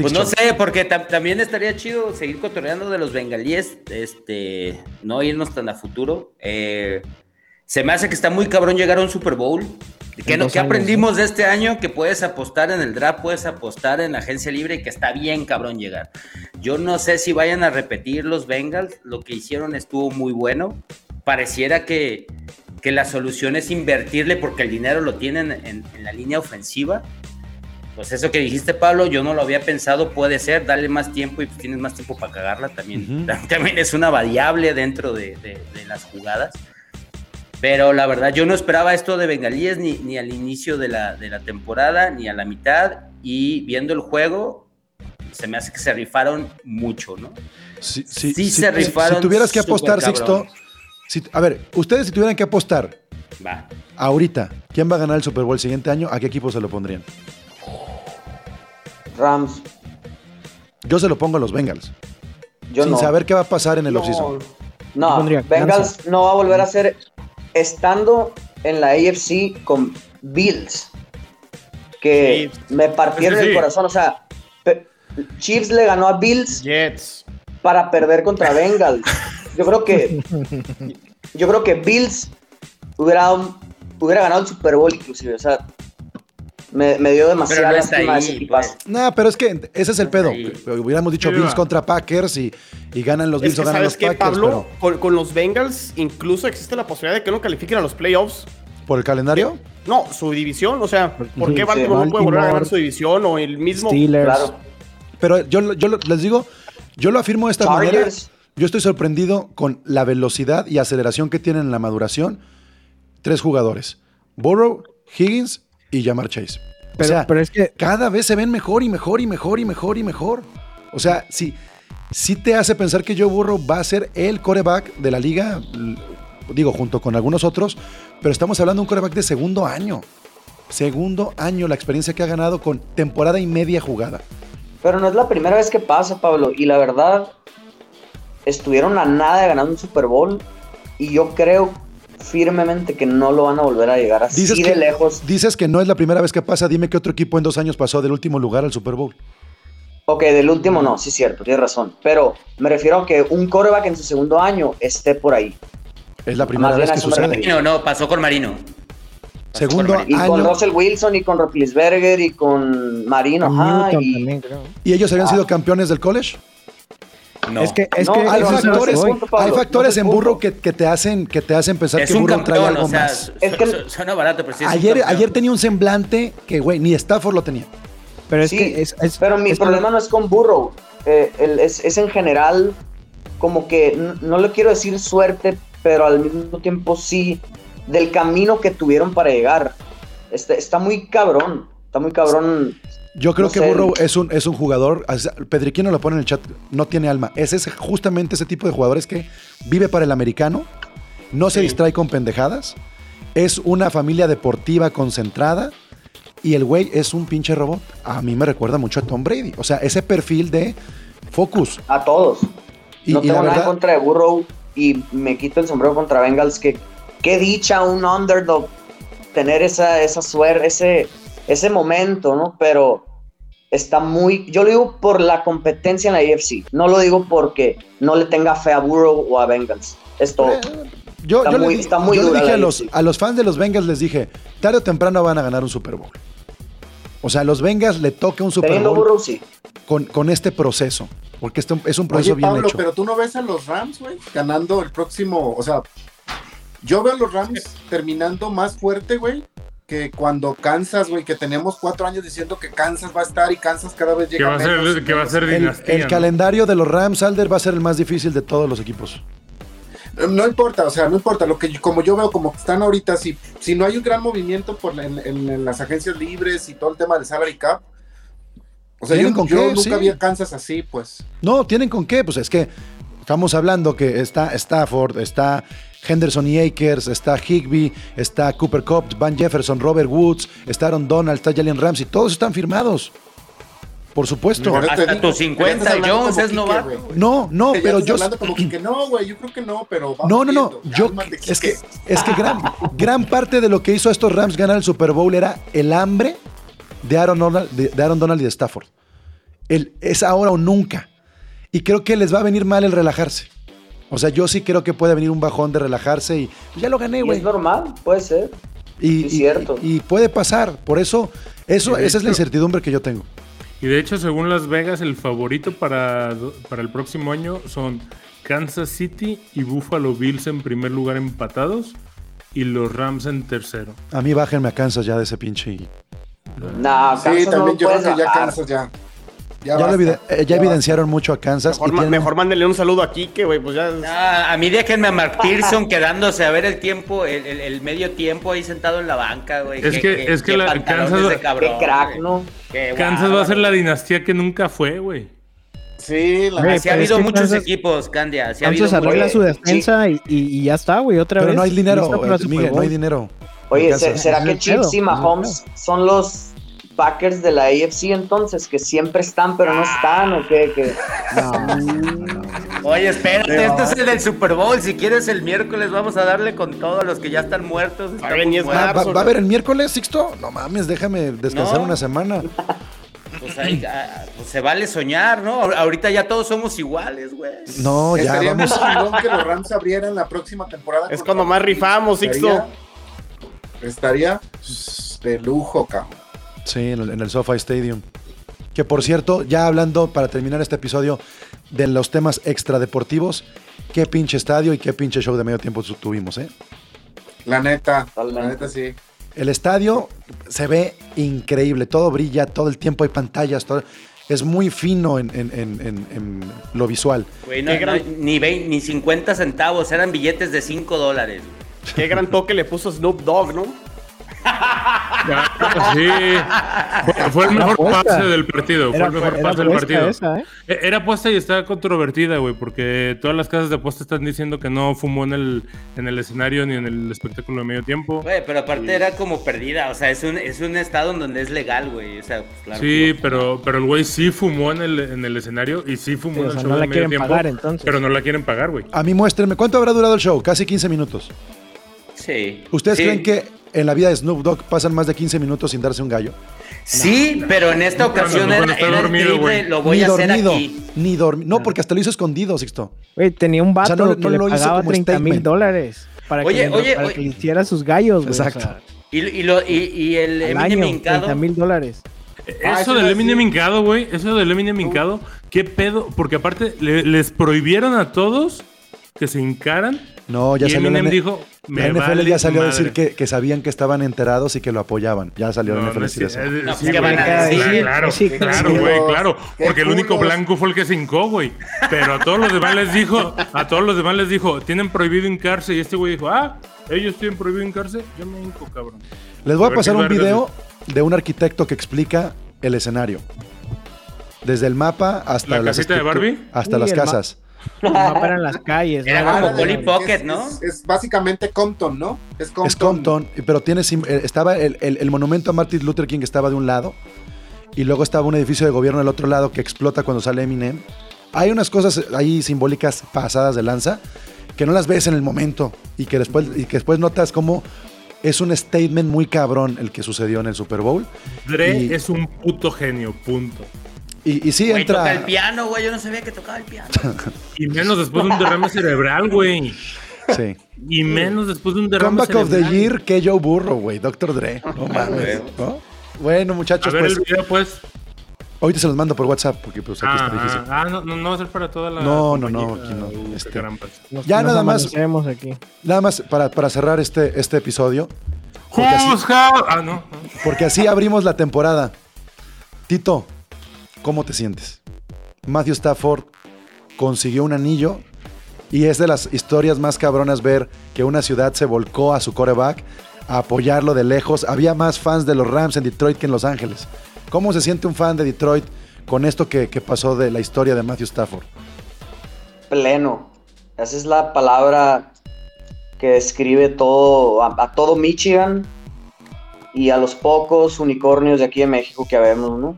[SPEAKER 6] Pues no sé, porque tam- también estaría chido seguir cotorreando de los bengalíes, este, no irnos tan a futuro. Eh, se me hace que está muy cabrón llegar a un Super Bowl. ¿Qué, no- qué
[SPEAKER 8] años,
[SPEAKER 6] aprendimos de este año? Que puedes apostar en el draft, puedes apostar en la agencia libre y que está bien cabrón llegar. Yo no sé si vayan a repetir los Bengals, lo que hicieron estuvo muy bueno. Pareciera que, que la solución es invertirle porque el dinero lo tienen en, en la línea ofensiva. Pues eso que dijiste, Pablo, yo no lo había pensado, puede ser, darle más tiempo y pues tienes más tiempo para cagarla también. <laughs> También es una variable dentro de, de- de las jugadas. Pero la verdad, yo no esperaba esto de Bengalíes ni, ni al inicio de la, de la temporada, ni a la mitad. Y viendo el juego, se me hace que se rifaron mucho, ¿no?
[SPEAKER 1] Sí, sí,
[SPEAKER 6] Sí
[SPEAKER 1] sí,
[SPEAKER 6] se
[SPEAKER 1] si-
[SPEAKER 6] rifaron
[SPEAKER 1] Si tuvieras que apostar, Sixto. si- a ver, ustedes si tuvieran que apostar
[SPEAKER 6] Va.
[SPEAKER 1] ahorita, ¿quién va a ganar el Super Bowl el siguiente año? ¿A qué equipo se lo pondrían?
[SPEAKER 9] Rams.
[SPEAKER 1] Yo se lo pongo a los Bengals.
[SPEAKER 9] Yo
[SPEAKER 1] sin
[SPEAKER 9] no.
[SPEAKER 1] saber qué va a pasar en el
[SPEAKER 7] No,
[SPEAKER 1] offseason.
[SPEAKER 9] No, Bengals no va a volver a ser estando en la AFC con Bills. Que
[SPEAKER 7] Chiefs.
[SPEAKER 9] me partieron el corazón. O sea, Chiefs le ganó a Bills
[SPEAKER 7] Jets.
[SPEAKER 9] para perder contra Bengals. Yo creo que <laughs> yo creo que Bills hubiera, hubiera ganado el Super Bowl inclusive. O sea, me, me dio
[SPEAKER 6] Pero
[SPEAKER 9] demasiada
[SPEAKER 6] no
[SPEAKER 9] lástima ese
[SPEAKER 6] ahí,
[SPEAKER 9] equipazo.
[SPEAKER 6] pues.
[SPEAKER 1] No, pero es que ese es el pedo.
[SPEAKER 6] Ahí.
[SPEAKER 1] Hubiéramos dicho Bills contra Packers y, y ganan los
[SPEAKER 7] Es
[SPEAKER 1] Bills
[SPEAKER 7] que,
[SPEAKER 1] o ganan
[SPEAKER 7] ¿sabes
[SPEAKER 1] los
[SPEAKER 7] qué,
[SPEAKER 1] Packers,
[SPEAKER 7] Pablo?
[SPEAKER 1] pero
[SPEAKER 7] Con, con los Bengals incluso existe la posibilidad de que no califiquen a los playoffs.
[SPEAKER 1] por el calendario.
[SPEAKER 7] No, su división, o sea, ¿por qué
[SPEAKER 8] Sí,
[SPEAKER 7] Baltimore no puede volver a ganar su división o el mismo?
[SPEAKER 8] Steelers.
[SPEAKER 9] Claro.
[SPEAKER 1] Pero yo, yo les digo, yo lo afirmo de esta manera. Yo estoy sorprendido con la velocidad y aceleración que tienen en la maduración tres jugadores: Burrow, Higgins y Jamar Chase.
[SPEAKER 8] Pero,
[SPEAKER 1] o sea,
[SPEAKER 8] pero es que
[SPEAKER 1] cada vez se ven mejor y mejor y mejor y mejor y mejor. O sea, sí, sí te hace pensar que Joe Burrow va a ser el coreback de la liga, digo, junto con algunos otros, pero estamos hablando de un coreback de segundo año. Segundo año, la experiencia que ha ganado con temporada y media jugada.
[SPEAKER 9] Pero no es la primera vez que pasa, Pablo. Y la verdad, estuvieron a nada de ganar un Super Bowl. Y yo creo firmemente que no lo van a volver a llegar así
[SPEAKER 1] Dices
[SPEAKER 9] de
[SPEAKER 1] que,
[SPEAKER 9] lejos.
[SPEAKER 1] dices que no es la primera vez que pasa. Dime qué otro equipo en dos años pasó del último lugar al Super Bowl.
[SPEAKER 9] Ok, del último no, sí es cierto, tienes razón. Pero me refiero a que un coreback en su segundo año esté por ahí.
[SPEAKER 1] Es la primera
[SPEAKER 9] Más
[SPEAKER 1] vez que sucede.
[SPEAKER 6] No, no, pasó con Marino.
[SPEAKER 1] Segundo
[SPEAKER 9] Y con
[SPEAKER 1] año.
[SPEAKER 9] Russell Wilson y con Roethlisberger y con Marino, ajá.
[SPEAKER 8] Newton
[SPEAKER 9] y-
[SPEAKER 8] también, creo.
[SPEAKER 1] ¿Y ellos habían
[SPEAKER 9] Ah.
[SPEAKER 1] sido campeones del college?
[SPEAKER 6] No.
[SPEAKER 8] Es que, es
[SPEAKER 9] No,
[SPEAKER 8] que
[SPEAKER 1] Hay factores,
[SPEAKER 8] voy.
[SPEAKER 9] punto, Pablo,
[SPEAKER 1] hay factores
[SPEAKER 9] no
[SPEAKER 1] en Burro que, que te hacen, que te hacen pensar
[SPEAKER 6] es
[SPEAKER 1] que
[SPEAKER 6] un
[SPEAKER 1] Burro trae algo
[SPEAKER 6] o sea,
[SPEAKER 1] más.
[SPEAKER 6] su-
[SPEAKER 9] Es que-
[SPEAKER 6] su- suena barato, pero sí es
[SPEAKER 1] Ayer, ayer tenía un semblante que, güey, ni Stafford lo tenía.
[SPEAKER 8] Pero es
[SPEAKER 9] Sí,
[SPEAKER 8] que es, es-
[SPEAKER 9] pero mi problema no es con Burrow, eh, el- es, es en general como que, no le quiero decir suerte, pero al mismo tiempo sí, del camino que tuvieron para llegar. Está, está muy cabrón, está muy cabrón.
[SPEAKER 1] Yo creo
[SPEAKER 9] No
[SPEAKER 1] que
[SPEAKER 9] sé.
[SPEAKER 1] Burrow es un, es un jugador, Pedriquino lo pone en el chat, no tiene alma. Es ese, justamente ese tipo de jugadores que vive para el americano, no se distrae con pendejadas, es una familia deportiva concentrada y el güey es un pinche robot. A mí me recuerda mucho a Tom Brady. O sea, ese perfil de focus.
[SPEAKER 9] A todos.
[SPEAKER 1] Y,
[SPEAKER 9] no
[SPEAKER 1] y
[SPEAKER 9] tengo nada
[SPEAKER 1] verdad,
[SPEAKER 9] contra de Burrow y me quito el sombrero contra Bengals. Que qué dicha un underdog tener esa, esa suerte, ese, ese momento, ¿no? Pero está muy. Yo lo digo por la competencia en la AFC. No lo digo porque no le tenga fe a Burrow o a Bengals. Es todo.
[SPEAKER 1] Eh, yo,
[SPEAKER 9] Está
[SPEAKER 1] yo le
[SPEAKER 9] muy- está muy
[SPEAKER 1] yo le dije
[SPEAKER 9] la
[SPEAKER 1] a los, a los fans de los Bengals, les dije, tarde o temprano van a ganar un Super Bowl. O sea, a los Bengals le toca un Super
[SPEAKER 9] Teniendo
[SPEAKER 1] Bowl
[SPEAKER 9] Burrow, sí.
[SPEAKER 1] con, con este proceso. Porque este es un proceso
[SPEAKER 10] Oye,
[SPEAKER 1] bien
[SPEAKER 10] Pablo,
[SPEAKER 1] hecho.
[SPEAKER 10] pero tú no ves a los Rams, güey, ganando el próximo. O sea, yo veo a los Rams terminando más fuerte, güey, que cuando Kansas, güey, que tenemos cuatro años diciendo que Kansas va a estar y Kansas cada vez
[SPEAKER 4] Que
[SPEAKER 10] llega
[SPEAKER 4] va a ser,
[SPEAKER 10] menos.
[SPEAKER 4] que va a ser
[SPEAKER 1] El,
[SPEAKER 4] dinastía.
[SPEAKER 1] el
[SPEAKER 4] ¿no?
[SPEAKER 1] calendario de los Rams, Alder, va a ser el más difícil de todos los equipos.
[SPEAKER 10] No importa, o sea, no importa. Lo que como yo veo, como están ahorita, si, si no hay un gran movimiento por la- en, en- en las agencias libres y todo el tema del salary cap. O sea, yo,
[SPEAKER 1] ¿Tienen con
[SPEAKER 10] yo
[SPEAKER 1] qué?
[SPEAKER 10] nunca
[SPEAKER 1] Sí.
[SPEAKER 10] vi a Kansas así, pues.
[SPEAKER 1] No, ¿tienen con qué? Pues es que estamos hablando que está Stafford, está Henderson y Akers, está Higby, está Cooper Cup, Van Jefferson, Robert Woods, está Aaron Donald, está Jalen Ramsey, todos están firmados. Por supuesto.
[SPEAKER 6] Hasta
[SPEAKER 10] digo,
[SPEAKER 6] tus
[SPEAKER 10] ya
[SPEAKER 6] 50
[SPEAKER 10] estás hablando
[SPEAKER 6] Jones es novato.
[SPEAKER 1] No, no, pero yo...
[SPEAKER 10] hablando como que, que no, güey, yo creo que no, pero vamos
[SPEAKER 1] No, no, no.
[SPEAKER 10] viendo.
[SPEAKER 1] Yo, es que, es que gran, gran parte de lo que hizo a estos Rams ganar el Super Bowl era el hambre de Aaron Donald, de, de Aaron Donald y de Stafford. El, es ahora o nunca. Y creo que les va a venir mal el relajarse. O sea, yo sí creo que puede venir un bajón de relajarse y pues, ya lo gané, güey.
[SPEAKER 9] es normal, puede ser.
[SPEAKER 1] Y,
[SPEAKER 9] es
[SPEAKER 1] y-
[SPEAKER 9] cierto.
[SPEAKER 1] y- y puede pasar. Por eso, eso esa es la incertidumbre que yo tengo.
[SPEAKER 4] Y de hecho, según Las Vegas, el favorito para, para el próximo año son Kansas City y Buffalo Bills en primer lugar empatados y los Rams en tercero.
[SPEAKER 1] A mí bájenme a Kansas ya de ese pinche. y-
[SPEAKER 9] No,
[SPEAKER 10] Sí,
[SPEAKER 9] Kansas no
[SPEAKER 10] también yo creo que ya. Kansas ya.
[SPEAKER 1] Ya, eviden- eh, ya
[SPEAKER 10] basta.
[SPEAKER 1] evidenciaron mucho a Kansas.
[SPEAKER 7] Mejor,
[SPEAKER 1] tienen-
[SPEAKER 7] mejor mándenle un saludo aquí que, güey, pues ya.
[SPEAKER 6] Ah, a mí déjenme a Mark <laughs> Pearson quedándose a ver el tiempo, el, el- el medio tiempo ahí sentado en la banca, güey.
[SPEAKER 4] Es que- es que la- Kansas-
[SPEAKER 6] de cabrón,
[SPEAKER 9] Qué crack. ¿no?
[SPEAKER 6] Qué
[SPEAKER 4] Kansas va a ser la dinastía que nunca fue, güey.
[SPEAKER 10] Sí, la
[SPEAKER 8] Güey,
[SPEAKER 6] Así ha
[SPEAKER 8] pero
[SPEAKER 6] habido muchos
[SPEAKER 8] Kansas-
[SPEAKER 6] equipos, Candia. así ha habido
[SPEAKER 8] arregla
[SPEAKER 6] muchos.
[SPEAKER 8] su defensa y, y- y ya está, güey, otra
[SPEAKER 1] Pero
[SPEAKER 8] vez.
[SPEAKER 1] no hay dinero, eh, Miguel, no hay dinero.
[SPEAKER 9] Oye,
[SPEAKER 1] Kansas.
[SPEAKER 9] ¿se- ¿será que Chiefs y Mahomes son los Packers de la AFC entonces? Que siempre están, pero no están, ¿o qué?
[SPEAKER 6] Oye, espérate, este es el del Super Bowl. Si quieres el miércoles vamos a darle con todos los que ya están muertos.
[SPEAKER 7] es
[SPEAKER 6] muertos.
[SPEAKER 1] ¿Va, va a haber el miércoles, Sixto? No mames, déjame descansar
[SPEAKER 6] No.
[SPEAKER 1] una semana.
[SPEAKER 6] Pues, ahí, ah, pues se vale soñar, ¿no? Ahor- Ahorita ya todos somos iguales, güey.
[SPEAKER 1] No, ya vamos.
[SPEAKER 10] que los Rams abrieran la próxima temporada.
[SPEAKER 7] Es cuando más rifamos. Sixto.
[SPEAKER 10] Estaría, estaría de lujo, cabrón.
[SPEAKER 1] Sí, en el, en el SoFi Stadium. Que por cierto, ya hablando para terminar este episodio de los temas extradeportivos, qué pinche estadio y qué pinche show de medio tiempo tu- tuvimos, ¿eh?
[SPEAKER 10] La neta,
[SPEAKER 9] Totalmente.
[SPEAKER 10] la neta sí.
[SPEAKER 1] El estadio se ve increíble, todo brilla, todo el tiempo hay pantallas, todo- es muy fino en, en- en- en- en lo visual.
[SPEAKER 6] Güey, no-
[SPEAKER 7] Qué gran-
[SPEAKER 6] no, ni, 20 ni 50 centavos, eran billetes de 5 dólares.
[SPEAKER 7] Qué gran toque le puso Snoop Dogg, ¿no?
[SPEAKER 4] Sí. Fue, fue el mejor
[SPEAKER 8] apuesta.
[SPEAKER 4] pase del partido. Fue
[SPEAKER 8] Era-
[SPEAKER 4] el mejor pase del
[SPEAKER 8] apuesta
[SPEAKER 4] partido.
[SPEAKER 8] esa, ¿eh?
[SPEAKER 4] E- Era apuesta y está controvertida, güey, porque todas las casas de apuesta están diciendo que no fumó en el, en el escenario ni en el espectáculo de medio tiempo.
[SPEAKER 6] Güey, pero aparte era como perdida, o sea, es un, es un estado en donde es legal, güey. O sea, pues, claro.
[SPEAKER 4] Sí, pero, pero el güey sí fumó en el, en el escenario y sí fumó
[SPEAKER 8] Sí,
[SPEAKER 4] en
[SPEAKER 8] o
[SPEAKER 4] el
[SPEAKER 8] sea,
[SPEAKER 4] show
[SPEAKER 8] no
[SPEAKER 4] de
[SPEAKER 8] la
[SPEAKER 4] medio
[SPEAKER 8] quieren
[SPEAKER 4] tiempo,
[SPEAKER 8] pagar, entonces.
[SPEAKER 4] Pero no la quieren pagar, güey.
[SPEAKER 1] A mí muéstrenme, ¿cuánto habrá durado el show? Casi 15 minutos.
[SPEAKER 6] Sí.
[SPEAKER 1] ¿Ustedes
[SPEAKER 6] Sí.
[SPEAKER 1] creen que en la vida de Snoop Dogg pasan más de 15 minutos sin darse un gallo?
[SPEAKER 6] Sí, pero en esta ocasión era, el
[SPEAKER 4] dormido,
[SPEAKER 6] triple, lo voy
[SPEAKER 1] ni
[SPEAKER 6] a hacer
[SPEAKER 1] dormido,
[SPEAKER 6] aquí.
[SPEAKER 1] ni dormido. No, porque hasta lo hizo escondido, Sixto.
[SPEAKER 8] Güey, tenía un vato
[SPEAKER 1] O sea, no-
[SPEAKER 8] que le
[SPEAKER 1] lo hizo
[SPEAKER 8] pagaba
[SPEAKER 1] como
[SPEAKER 8] 30 mil dólares para,
[SPEAKER 6] Oye,
[SPEAKER 8] que,
[SPEAKER 6] oye,
[SPEAKER 8] para
[SPEAKER 6] oye.
[SPEAKER 8] que le hiciera sus gallos, güey.
[SPEAKER 1] Exacto.
[SPEAKER 8] O sea,
[SPEAKER 6] Y, y lo, y, y el Eminem hincado.
[SPEAKER 8] 30 mil dólares.
[SPEAKER 10] Ah,
[SPEAKER 4] Eso
[SPEAKER 10] eso
[SPEAKER 4] del Eminem hincado, güey. Eso del Eminem hincado. ¿Qué pedo? Porque aparte le- les prohibieron a todos que se hincaran.
[SPEAKER 1] No, ya
[SPEAKER 4] y
[SPEAKER 1] salió
[SPEAKER 4] Eminem
[SPEAKER 1] la,
[SPEAKER 4] dijo,
[SPEAKER 1] la
[SPEAKER 4] me
[SPEAKER 1] NFL
[SPEAKER 4] vale
[SPEAKER 1] ya salió a decir
[SPEAKER 4] madre".
[SPEAKER 1] que, que sabían que estaban enterados y que lo apoyaban. Ya salió la
[SPEAKER 4] No,
[SPEAKER 1] NFL
[SPEAKER 4] no
[SPEAKER 1] decir
[SPEAKER 4] cier-
[SPEAKER 1] eso.
[SPEAKER 6] No,
[SPEAKER 4] sí,
[SPEAKER 6] ¿qué
[SPEAKER 4] güey,
[SPEAKER 6] van a decir?
[SPEAKER 4] Claro,
[SPEAKER 8] Sí,
[SPEAKER 4] claro, güey, claro. Porque el único blanco fue el que se hincó, güey. Pero a todos los demás les dijo, a todos los demás les dijo, tienen prohibido hincarse. Y este güey dijo, ah, ellos tienen prohibido hincarse, yo me hinco, cabrón.
[SPEAKER 1] Les voy
[SPEAKER 4] A
[SPEAKER 1] pasar un video de un arquitecto que explica el escenario. Desde el mapa hasta
[SPEAKER 4] ¿La
[SPEAKER 1] las
[SPEAKER 4] casita de
[SPEAKER 1] estructu-
[SPEAKER 4] Barbie?
[SPEAKER 1] Hasta las casas.
[SPEAKER 8] El mapa eran las calles.
[SPEAKER 6] Era
[SPEAKER 8] ¿no?
[SPEAKER 6] como Polly
[SPEAKER 10] es-
[SPEAKER 6] Pocket,
[SPEAKER 10] es-
[SPEAKER 6] ¿no?
[SPEAKER 10] Es, es básicamente Compton, ¿no? Es Compton.
[SPEAKER 1] Es Compton, pero tiene sim- eh, estaba el, el- el monumento a Martin Luther King que estaba de un lado y luego estaba un edificio de gobierno del otro lado que explota cuando sale Eminem. Hay unas cosas ahí simbólicas pasadas de lanza que no las ves en el momento y que después, y que después notas como es un statement muy cabrón el que sucedió en el Super Bowl.
[SPEAKER 4] Dre
[SPEAKER 1] Y-
[SPEAKER 4] es un puto genio, punto.
[SPEAKER 1] Y, y sí
[SPEAKER 6] Güey, toca el
[SPEAKER 1] entra...
[SPEAKER 6] piano, güey. Yo no sabía que tocaba el piano.
[SPEAKER 4] Y menos después de un derrame cerebral, güey.
[SPEAKER 1] Sí.
[SPEAKER 4] Y menos después de un derrame
[SPEAKER 1] Comeback of the
[SPEAKER 4] cerebral.
[SPEAKER 1] Year, que Joe Burro, güey, Dr. Dre. No <laughs> mames. ¿no? Bueno,
[SPEAKER 4] A
[SPEAKER 1] muchachos,
[SPEAKER 4] ver
[SPEAKER 1] pues
[SPEAKER 4] el video, pues.
[SPEAKER 1] ahorita se los mando por WhatsApp porque pues aquí
[SPEAKER 4] Ah,
[SPEAKER 1] está difícil.
[SPEAKER 4] ah, ah, no, no, no va a ser para toda la.
[SPEAKER 1] No, no, no, aquí no,
[SPEAKER 4] Uh,
[SPEAKER 1] este-.
[SPEAKER 8] Nos-
[SPEAKER 1] Ya
[SPEAKER 8] nos
[SPEAKER 1] nada más.
[SPEAKER 8] aquí.
[SPEAKER 1] Nada más para, para cerrar este, este episodio. Porque así,
[SPEAKER 4] Who's how- Ah, no.
[SPEAKER 1] porque así abrimos la temporada. Tito, ¿cómo te sientes? Matthew Stafford consiguió un anillo y es de las historias más cabronas ver que una ciudad se volcó a su coreback a apoyarlo de lejos. Había más fans de los Rams en Detroit que en Los Ángeles. ¿Cómo se siente un fan de Detroit con esto que, pasó de la historia de Matthew Stafford?
[SPEAKER 9] pleno. Esa es la palabra que describe todo, a, a todo Michigan y a los pocos unicornios de aquí de México que vemos, ¿no?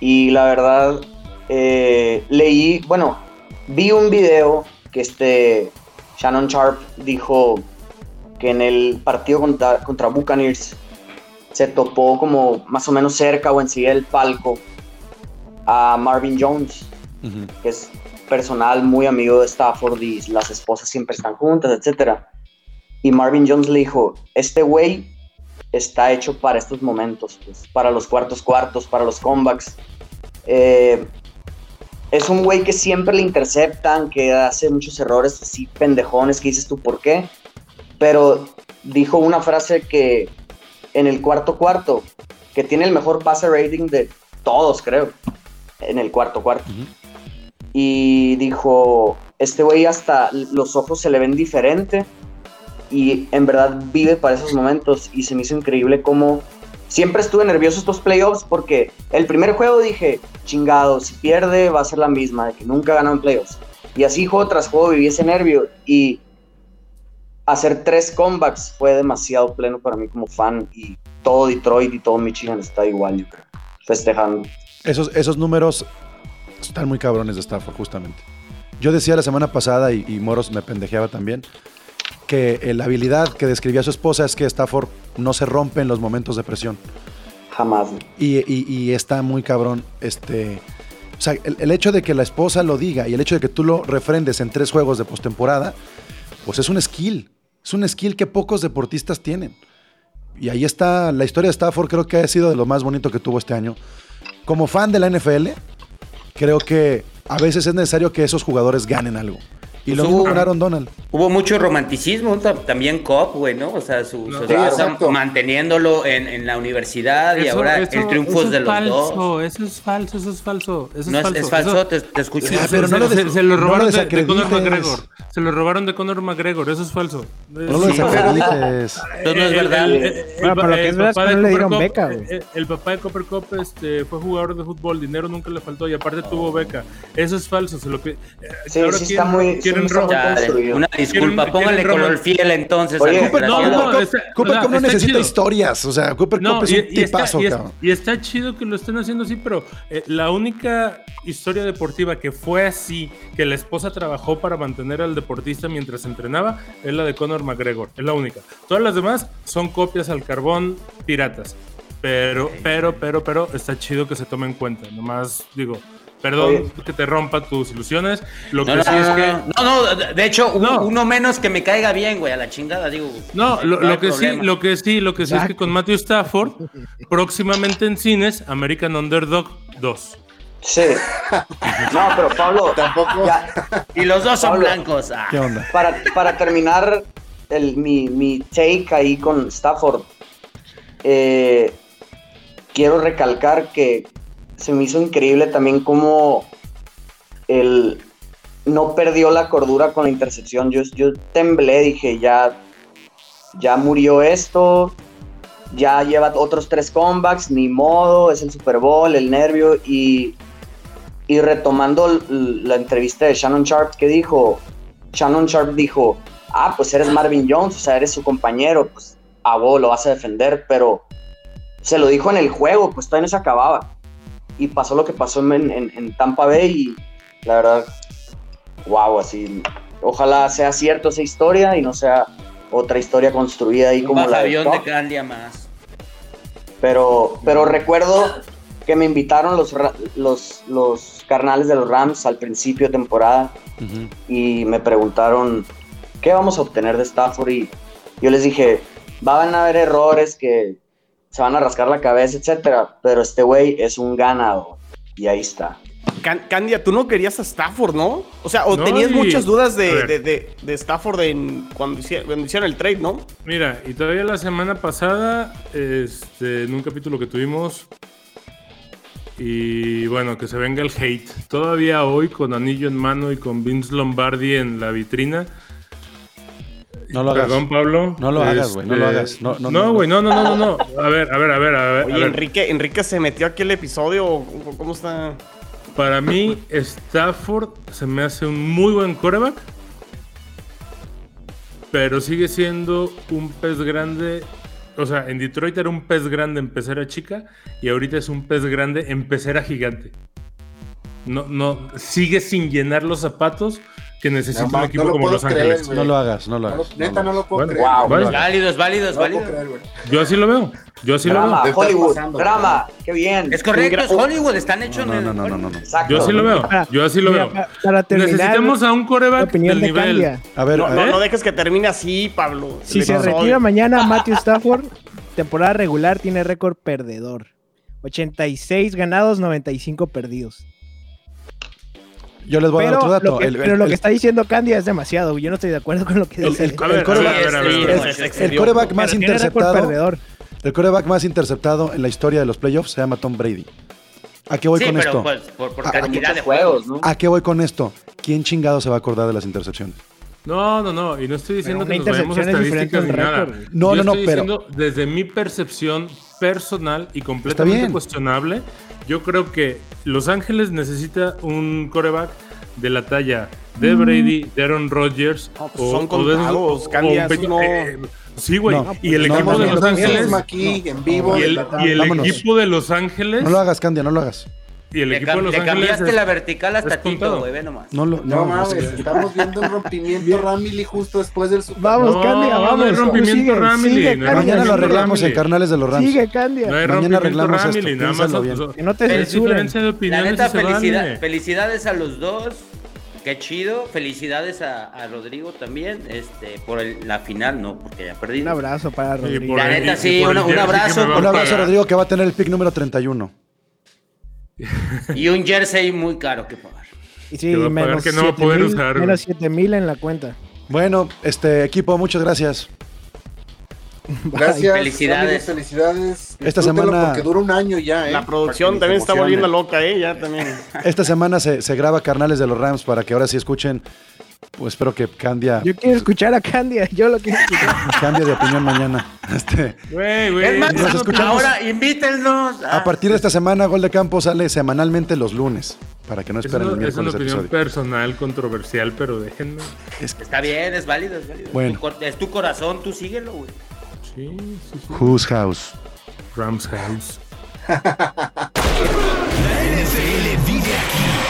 [SPEAKER 9] Y la verdad, eh, leí, bueno, vi un video que este Shannon Sharp dijo que en el partido contra, contra Buccaneers se topó como más o menos cerca o enseguida del palco a Marvin Jones que es personal muy amigo de Stafford y las esposas siempre están juntas, etc. Y Marvin Jones le dijo, este güey está hecho para estos momentos, pues, para los cuartos cuartos, para los comebacks. Eh, es un güey que siempre le interceptan, que hace muchos errores así pendejones que dices tú, ¿por qué? Pero dijo una frase que en el cuarto cuarto, que tiene el mejor pase rating de todos, creo, en el cuarto cuarto y dijo, este güey hasta los ojos se le ven diferente y en verdad vive para esos momentos y se me hizo increíble cómo siempre estuve nervioso estos playoffs porque el primer juego dije, chingado, si pierde va a ser la misma, de que nunca ganó en playoffs. Y así juego tras juego viví ese nervio y hacer tres comebacks fue demasiado pleno para mí como fan y todo Detroit y todo Michigan está igual, yo creo, festejando.
[SPEAKER 1] Esos, esos números están muy cabrones de Stafford, justamente. Yo decía la semana pasada, y, y Moros me pendejeaba también, que eh, la habilidad que describía su esposa es que Stafford no se rompe en los momentos de presión.
[SPEAKER 9] Jamás.
[SPEAKER 1] Y, y- y está muy cabrón. Este, o sea, el, el hecho de que la esposa lo diga y el hecho de que tú lo refrendes en tres juegos de postemporada, pues es un skill. Es un skill que pocos deportistas tienen. Y ahí está la historia de Stafford, creo que ha sido de lo más bonito que tuvo este año. Como fan de la NFL, creo que a veces es necesario que esos jugadores ganen algo. Y
[SPEAKER 6] Pues hubo-
[SPEAKER 1] mismo con Aaron Donald.
[SPEAKER 6] Hubo mucho romanticismo, ta- también Cop, güey, ¿no? O sea, su, manteniéndolo en, en la universidad y
[SPEAKER 4] Eso-
[SPEAKER 6] ahora
[SPEAKER 4] eso-
[SPEAKER 6] el triunfo
[SPEAKER 4] eso
[SPEAKER 6] es de los
[SPEAKER 4] falso,
[SPEAKER 6] dos.
[SPEAKER 4] Eso es falso, eso es falso. Eso
[SPEAKER 6] No
[SPEAKER 4] es
[SPEAKER 6] es,
[SPEAKER 4] falso.
[SPEAKER 6] es falso,
[SPEAKER 4] Eso-
[SPEAKER 6] te, te escucho.
[SPEAKER 1] Ah,
[SPEAKER 4] se-
[SPEAKER 1] pero no
[SPEAKER 4] se,
[SPEAKER 1] lo des-
[SPEAKER 4] se- se lo
[SPEAKER 1] no lo
[SPEAKER 4] robaron de, de Conor. McGregor. Se lo robaron de Conor McGregor, eso es falso.
[SPEAKER 1] No lo
[SPEAKER 6] Sí.
[SPEAKER 1] desacredites.
[SPEAKER 6] Entonces no es verdad.
[SPEAKER 8] Bueno, pero lo que es verdad es
[SPEAKER 4] papá
[SPEAKER 8] que
[SPEAKER 4] de
[SPEAKER 8] no le dieron
[SPEAKER 4] Copper
[SPEAKER 8] beca,
[SPEAKER 4] Cup-
[SPEAKER 8] güey.
[SPEAKER 4] El papá de Copper Cup este, fue jugador de fútbol, dinero nunca le faltó y aparte tuvo beca. Eso es falso. Se lo que, eh,
[SPEAKER 9] Sí, sí está muy-
[SPEAKER 4] quieren
[SPEAKER 9] está.
[SPEAKER 6] Ya, una disculpa,
[SPEAKER 4] Quieren-
[SPEAKER 6] póngale
[SPEAKER 4] quieren
[SPEAKER 6] color fiel entonces.
[SPEAKER 9] Oye,
[SPEAKER 1] Cooper, no, no,
[SPEAKER 4] no,
[SPEAKER 1] Cooper,
[SPEAKER 4] está-
[SPEAKER 1] Cooper
[SPEAKER 4] no,
[SPEAKER 1] Cup no
[SPEAKER 4] está
[SPEAKER 1] necesita
[SPEAKER 4] chido.
[SPEAKER 1] historias. O sea, Cooper
[SPEAKER 4] No,
[SPEAKER 1] Cup es
[SPEAKER 4] y,
[SPEAKER 1] un
[SPEAKER 4] y está,
[SPEAKER 1] tipazo,
[SPEAKER 4] y es-
[SPEAKER 1] cabrón.
[SPEAKER 4] y está chido que lo estén haciendo así, pero eh, la única historia deportiva que fue así, que la esposa trabajó para mantener al deportista mientras entrenaba, es la de Conor McGregor. Es la única. Todas las demás son copias al carbón piratas. Pero, pero, pero, pero, está chido que se tome en cuenta. Nomás digo, perdón
[SPEAKER 9] Oye.
[SPEAKER 4] que te rompa tus ilusiones. Lo que
[SPEAKER 6] No, no,
[SPEAKER 4] sí es
[SPEAKER 6] no,
[SPEAKER 4] que.
[SPEAKER 6] no, no, no, de- hecho, un-
[SPEAKER 4] No.
[SPEAKER 6] uno menos que me caiga bien, güey, a la chingada, digo.
[SPEAKER 4] No, lo, que sí, lo que sí, lo que sí es que con Matthew Stafford, próximamente en cines, American Underdog 2.
[SPEAKER 9] Sí. No, pero Pablo, <laughs>
[SPEAKER 10] Tampoco.
[SPEAKER 9] ya,
[SPEAKER 6] Y los dos son blancos. ah.
[SPEAKER 1] ¿Qué onda?
[SPEAKER 9] para, para terminar el, mi, mi take ahí con Stafford, eh, quiero recalcar que se me hizo increíble también cómo él no perdió la cordura con la intercepción. Yo, yo temblé, dije, ya, ya murió esto, ya lleva otros tres comebacks, ni modo, es el Super Bowl, el nervio y, y retomando la entrevista de Shannon Sharp que dijo, Shannon Sharp dijo, ah, pues eres Marvin Jones, o sea, eres su compañero, pues a vos lo vas a defender, pero se lo dijo en el juego, pues todavía no se acababa. Y pasó lo que pasó en, en- en Tampa Bay y la verdad, wow, así, ojalá sea cierto esa historia y no sea otra historia construida ahí
[SPEAKER 6] Un
[SPEAKER 9] como la de
[SPEAKER 6] bajavión de
[SPEAKER 9] Tuck.
[SPEAKER 6] Candia más.
[SPEAKER 9] Pero, pero recuerdo que me invitaron los, los, los carnales de los Rams al principio de temporada y me preguntaron qué vamos a obtener de Stafford y yo les dije, van a haber errores que se van a rascar la cabeza, etcétera, pero este güey es un ganador y ahí está.
[SPEAKER 7] Can- Candia, tú no querías a Stafford, ¿no? O sea, o
[SPEAKER 4] No,
[SPEAKER 7] tenías
[SPEAKER 4] y-
[SPEAKER 7] muchas dudas de, de- de Stafford en, cuando, hicieron, cuando hicieron el trade, ¿no?
[SPEAKER 4] Mira, y todavía la semana pasada, este, en un capítulo que tuvimos, y bueno, que se venga el hate. Todavía hoy, con anillo en mano y con Vince Lombardi en la vitrina.
[SPEAKER 1] No lo hagas.
[SPEAKER 4] Perdón, Pablo.
[SPEAKER 1] No lo hagas, güey, no lo
[SPEAKER 4] Este,
[SPEAKER 1] hagas. No, no,
[SPEAKER 4] No,
[SPEAKER 1] no,
[SPEAKER 4] güey, no, no, no, no, no. A ver, a ver, a ver, a ver. a
[SPEAKER 7] Oye,
[SPEAKER 4] ver.
[SPEAKER 7] Enrique, Enrique se metió aquí el episodio. ¿Cómo, cómo está?
[SPEAKER 4] Para mí, Stafford se me hace un muy buen coreback. Pero sigue siendo un pez grande. O sea, en Detroit era un pez grande en pecera chica. Y ahorita es un pez grande en pecera gigante. No, no, sigue sin llenar los zapatos que necesita
[SPEAKER 10] No,
[SPEAKER 4] un equipo
[SPEAKER 10] no lo
[SPEAKER 4] como Los Ángeles.
[SPEAKER 1] No lo hagas, no lo hagas.
[SPEAKER 10] neta, no lo puedo
[SPEAKER 4] Bueno,
[SPEAKER 10] creer.
[SPEAKER 9] Wow.
[SPEAKER 4] Vale.
[SPEAKER 6] Válidos, válidos,
[SPEAKER 10] No lo puedo
[SPEAKER 6] válidos.
[SPEAKER 10] creer.
[SPEAKER 4] Yo así lo veo. Yo así lo veo.
[SPEAKER 9] Hollywood,
[SPEAKER 10] pasando,
[SPEAKER 9] drama, qué bien.
[SPEAKER 6] Es correcto, es Hollywood, están hechos
[SPEAKER 1] No,
[SPEAKER 6] en
[SPEAKER 1] no,
[SPEAKER 6] el
[SPEAKER 1] no, no, no,
[SPEAKER 6] Hollywood.
[SPEAKER 1] no.
[SPEAKER 9] Exacto.
[SPEAKER 4] Yo así lo veo.
[SPEAKER 8] Para-
[SPEAKER 4] Yo así lo
[SPEAKER 8] mira,
[SPEAKER 4] veo.
[SPEAKER 8] pa- para terminar,
[SPEAKER 4] Necesitamos a un
[SPEAKER 8] la
[SPEAKER 4] coreback
[SPEAKER 8] opinión
[SPEAKER 4] del
[SPEAKER 8] de
[SPEAKER 4] nivel.
[SPEAKER 1] A ver,
[SPEAKER 7] No,
[SPEAKER 1] a
[SPEAKER 7] no,
[SPEAKER 1] ver.
[SPEAKER 7] no dejes que termine así, Pablo.
[SPEAKER 8] Si se retira mañana Matthew Stafford, temporada regular tiene récord perdedor. 86 ganados, 95 perdidos.
[SPEAKER 1] Yo les voy a dar otro dato.
[SPEAKER 8] lo que,
[SPEAKER 1] El-
[SPEAKER 8] pero
[SPEAKER 1] el-
[SPEAKER 8] lo
[SPEAKER 1] el-
[SPEAKER 8] que está diciendo Candia es demasiado. Yo no estoy de acuerdo con lo que dice.
[SPEAKER 1] el- coreback- más interceptado.
[SPEAKER 8] perdedor.
[SPEAKER 1] El coreback más interceptado en la historia de los playoffs se llama Tom Brady. ¿A qué voy
[SPEAKER 6] Sí,
[SPEAKER 1] con
[SPEAKER 6] pero
[SPEAKER 1] esto?
[SPEAKER 6] pues, por, por
[SPEAKER 1] Ah,
[SPEAKER 6] cantidad de
[SPEAKER 9] juegos, ¿no?
[SPEAKER 1] ¿A qué voy con esto? ¿Quién chingado se va a acordar de las intercepciones?
[SPEAKER 4] No, no, no, y no estoy diciendo que nos vayamos a estadísticas ni nada.
[SPEAKER 1] No,
[SPEAKER 4] Yo
[SPEAKER 1] no, no,
[SPEAKER 4] estoy
[SPEAKER 1] pero-
[SPEAKER 4] diciendo desde mi percepción personal y completamente cuestionable, yo creo que Los Ángeles necesita un coreback de la talla de Brady, de Aaron Rodgers
[SPEAKER 7] No, pues son
[SPEAKER 4] de-
[SPEAKER 7] contados, Candia,
[SPEAKER 4] un-
[SPEAKER 7] eso no-
[SPEAKER 4] eh, sí, güey.
[SPEAKER 1] No,
[SPEAKER 4] y el
[SPEAKER 1] no,
[SPEAKER 4] equipo
[SPEAKER 1] no,
[SPEAKER 4] de
[SPEAKER 1] no,
[SPEAKER 4] Los
[SPEAKER 1] no,
[SPEAKER 4] Ángeles
[SPEAKER 10] aquí, en vivo.
[SPEAKER 4] y el, y el equipo de Los Ángeles
[SPEAKER 1] No lo hagas, Candia, no lo hagas.
[SPEAKER 4] Y el
[SPEAKER 6] Le,
[SPEAKER 4] equipo de Los
[SPEAKER 6] le
[SPEAKER 4] Ángeles
[SPEAKER 6] cambiaste
[SPEAKER 4] es-
[SPEAKER 6] la vertical hasta. Tito, güey, ve nomás.
[SPEAKER 1] No lo,
[SPEAKER 10] No
[SPEAKER 1] no,
[SPEAKER 10] mames, estamos viendo un rompimiento Ramily justo después del Super
[SPEAKER 8] Vamos,
[SPEAKER 4] No,
[SPEAKER 8] Candia,
[SPEAKER 4] no
[SPEAKER 8] vamos.
[SPEAKER 4] hay rompimiento
[SPEAKER 8] Sigue,
[SPEAKER 4] Ramily,
[SPEAKER 8] sigue,
[SPEAKER 4] no hay
[SPEAKER 8] Candia,
[SPEAKER 1] Mañana lo
[SPEAKER 4] rompimiento
[SPEAKER 1] arreglamos en. Carnales de los Rams.
[SPEAKER 8] Sigue, Candia.
[SPEAKER 4] No hay
[SPEAKER 1] Mañana
[SPEAKER 4] rompimiento
[SPEAKER 1] arreglamos esto,
[SPEAKER 4] nada más.
[SPEAKER 1] bien.
[SPEAKER 8] Que no te censuren.
[SPEAKER 6] La neta, felicidad-
[SPEAKER 4] vale.
[SPEAKER 6] felicidades a los dos. Qué chido. Felicidades a, a Rodrigo también este, por el- la final, no, porque ya perdí.
[SPEAKER 8] Un abrazo para
[SPEAKER 4] Sí,
[SPEAKER 8] Rodrigo.
[SPEAKER 4] por
[SPEAKER 6] La neta, sí, un- abrazo
[SPEAKER 1] Un abrazo a. Rodrigo que va a tener el pick número 31.
[SPEAKER 6] Y un jersey muy caro que pagar.
[SPEAKER 8] Y sí,
[SPEAKER 4] va a pagar
[SPEAKER 8] menos
[SPEAKER 4] que no va a poder
[SPEAKER 8] 7,000
[SPEAKER 4] usar.
[SPEAKER 8] Menos 7 mil en la cuenta.
[SPEAKER 1] Bueno, este equipo, muchas gracias.
[SPEAKER 10] Gracias.
[SPEAKER 6] Felicidades.
[SPEAKER 10] amigos, felicidades.
[SPEAKER 1] Esta semana-
[SPEAKER 10] Porque dura un año ya, ¿eh?
[SPEAKER 7] La producción también
[SPEAKER 10] se
[SPEAKER 7] está volviendo loca, ¿eh? Ya también.
[SPEAKER 1] Esta semana se, se graba Carnales de los Rams para que ahora sí escuchen. Pues espero que Candia
[SPEAKER 8] Yo quiero escuchar a Candia. <laughs> Yo lo quiero escuchar. <laughs>
[SPEAKER 1] cambie de opinión mañana. <laughs> Este,
[SPEAKER 4] Güey, güey.
[SPEAKER 6] Es más,
[SPEAKER 1] nos escuchamos.
[SPEAKER 6] ahora invítennos.
[SPEAKER 1] a partir de esta semana, Gol de Campo sale semanalmente los lunes. para que no
[SPEAKER 4] Es
[SPEAKER 1] esperen
[SPEAKER 4] una,
[SPEAKER 1] el
[SPEAKER 4] es una
[SPEAKER 1] miércoles
[SPEAKER 4] opinión
[SPEAKER 1] episodio.
[SPEAKER 4] personal, controversial, pero déjenme.
[SPEAKER 6] Está bien, es válido, es válido.
[SPEAKER 1] Bueno.
[SPEAKER 6] Tu es tu corazón, tú síguelo, güey.
[SPEAKER 4] Sí, sí, sí.
[SPEAKER 1] Whose House.
[SPEAKER 4] Rams House.
[SPEAKER 3] La NFL vive aquí.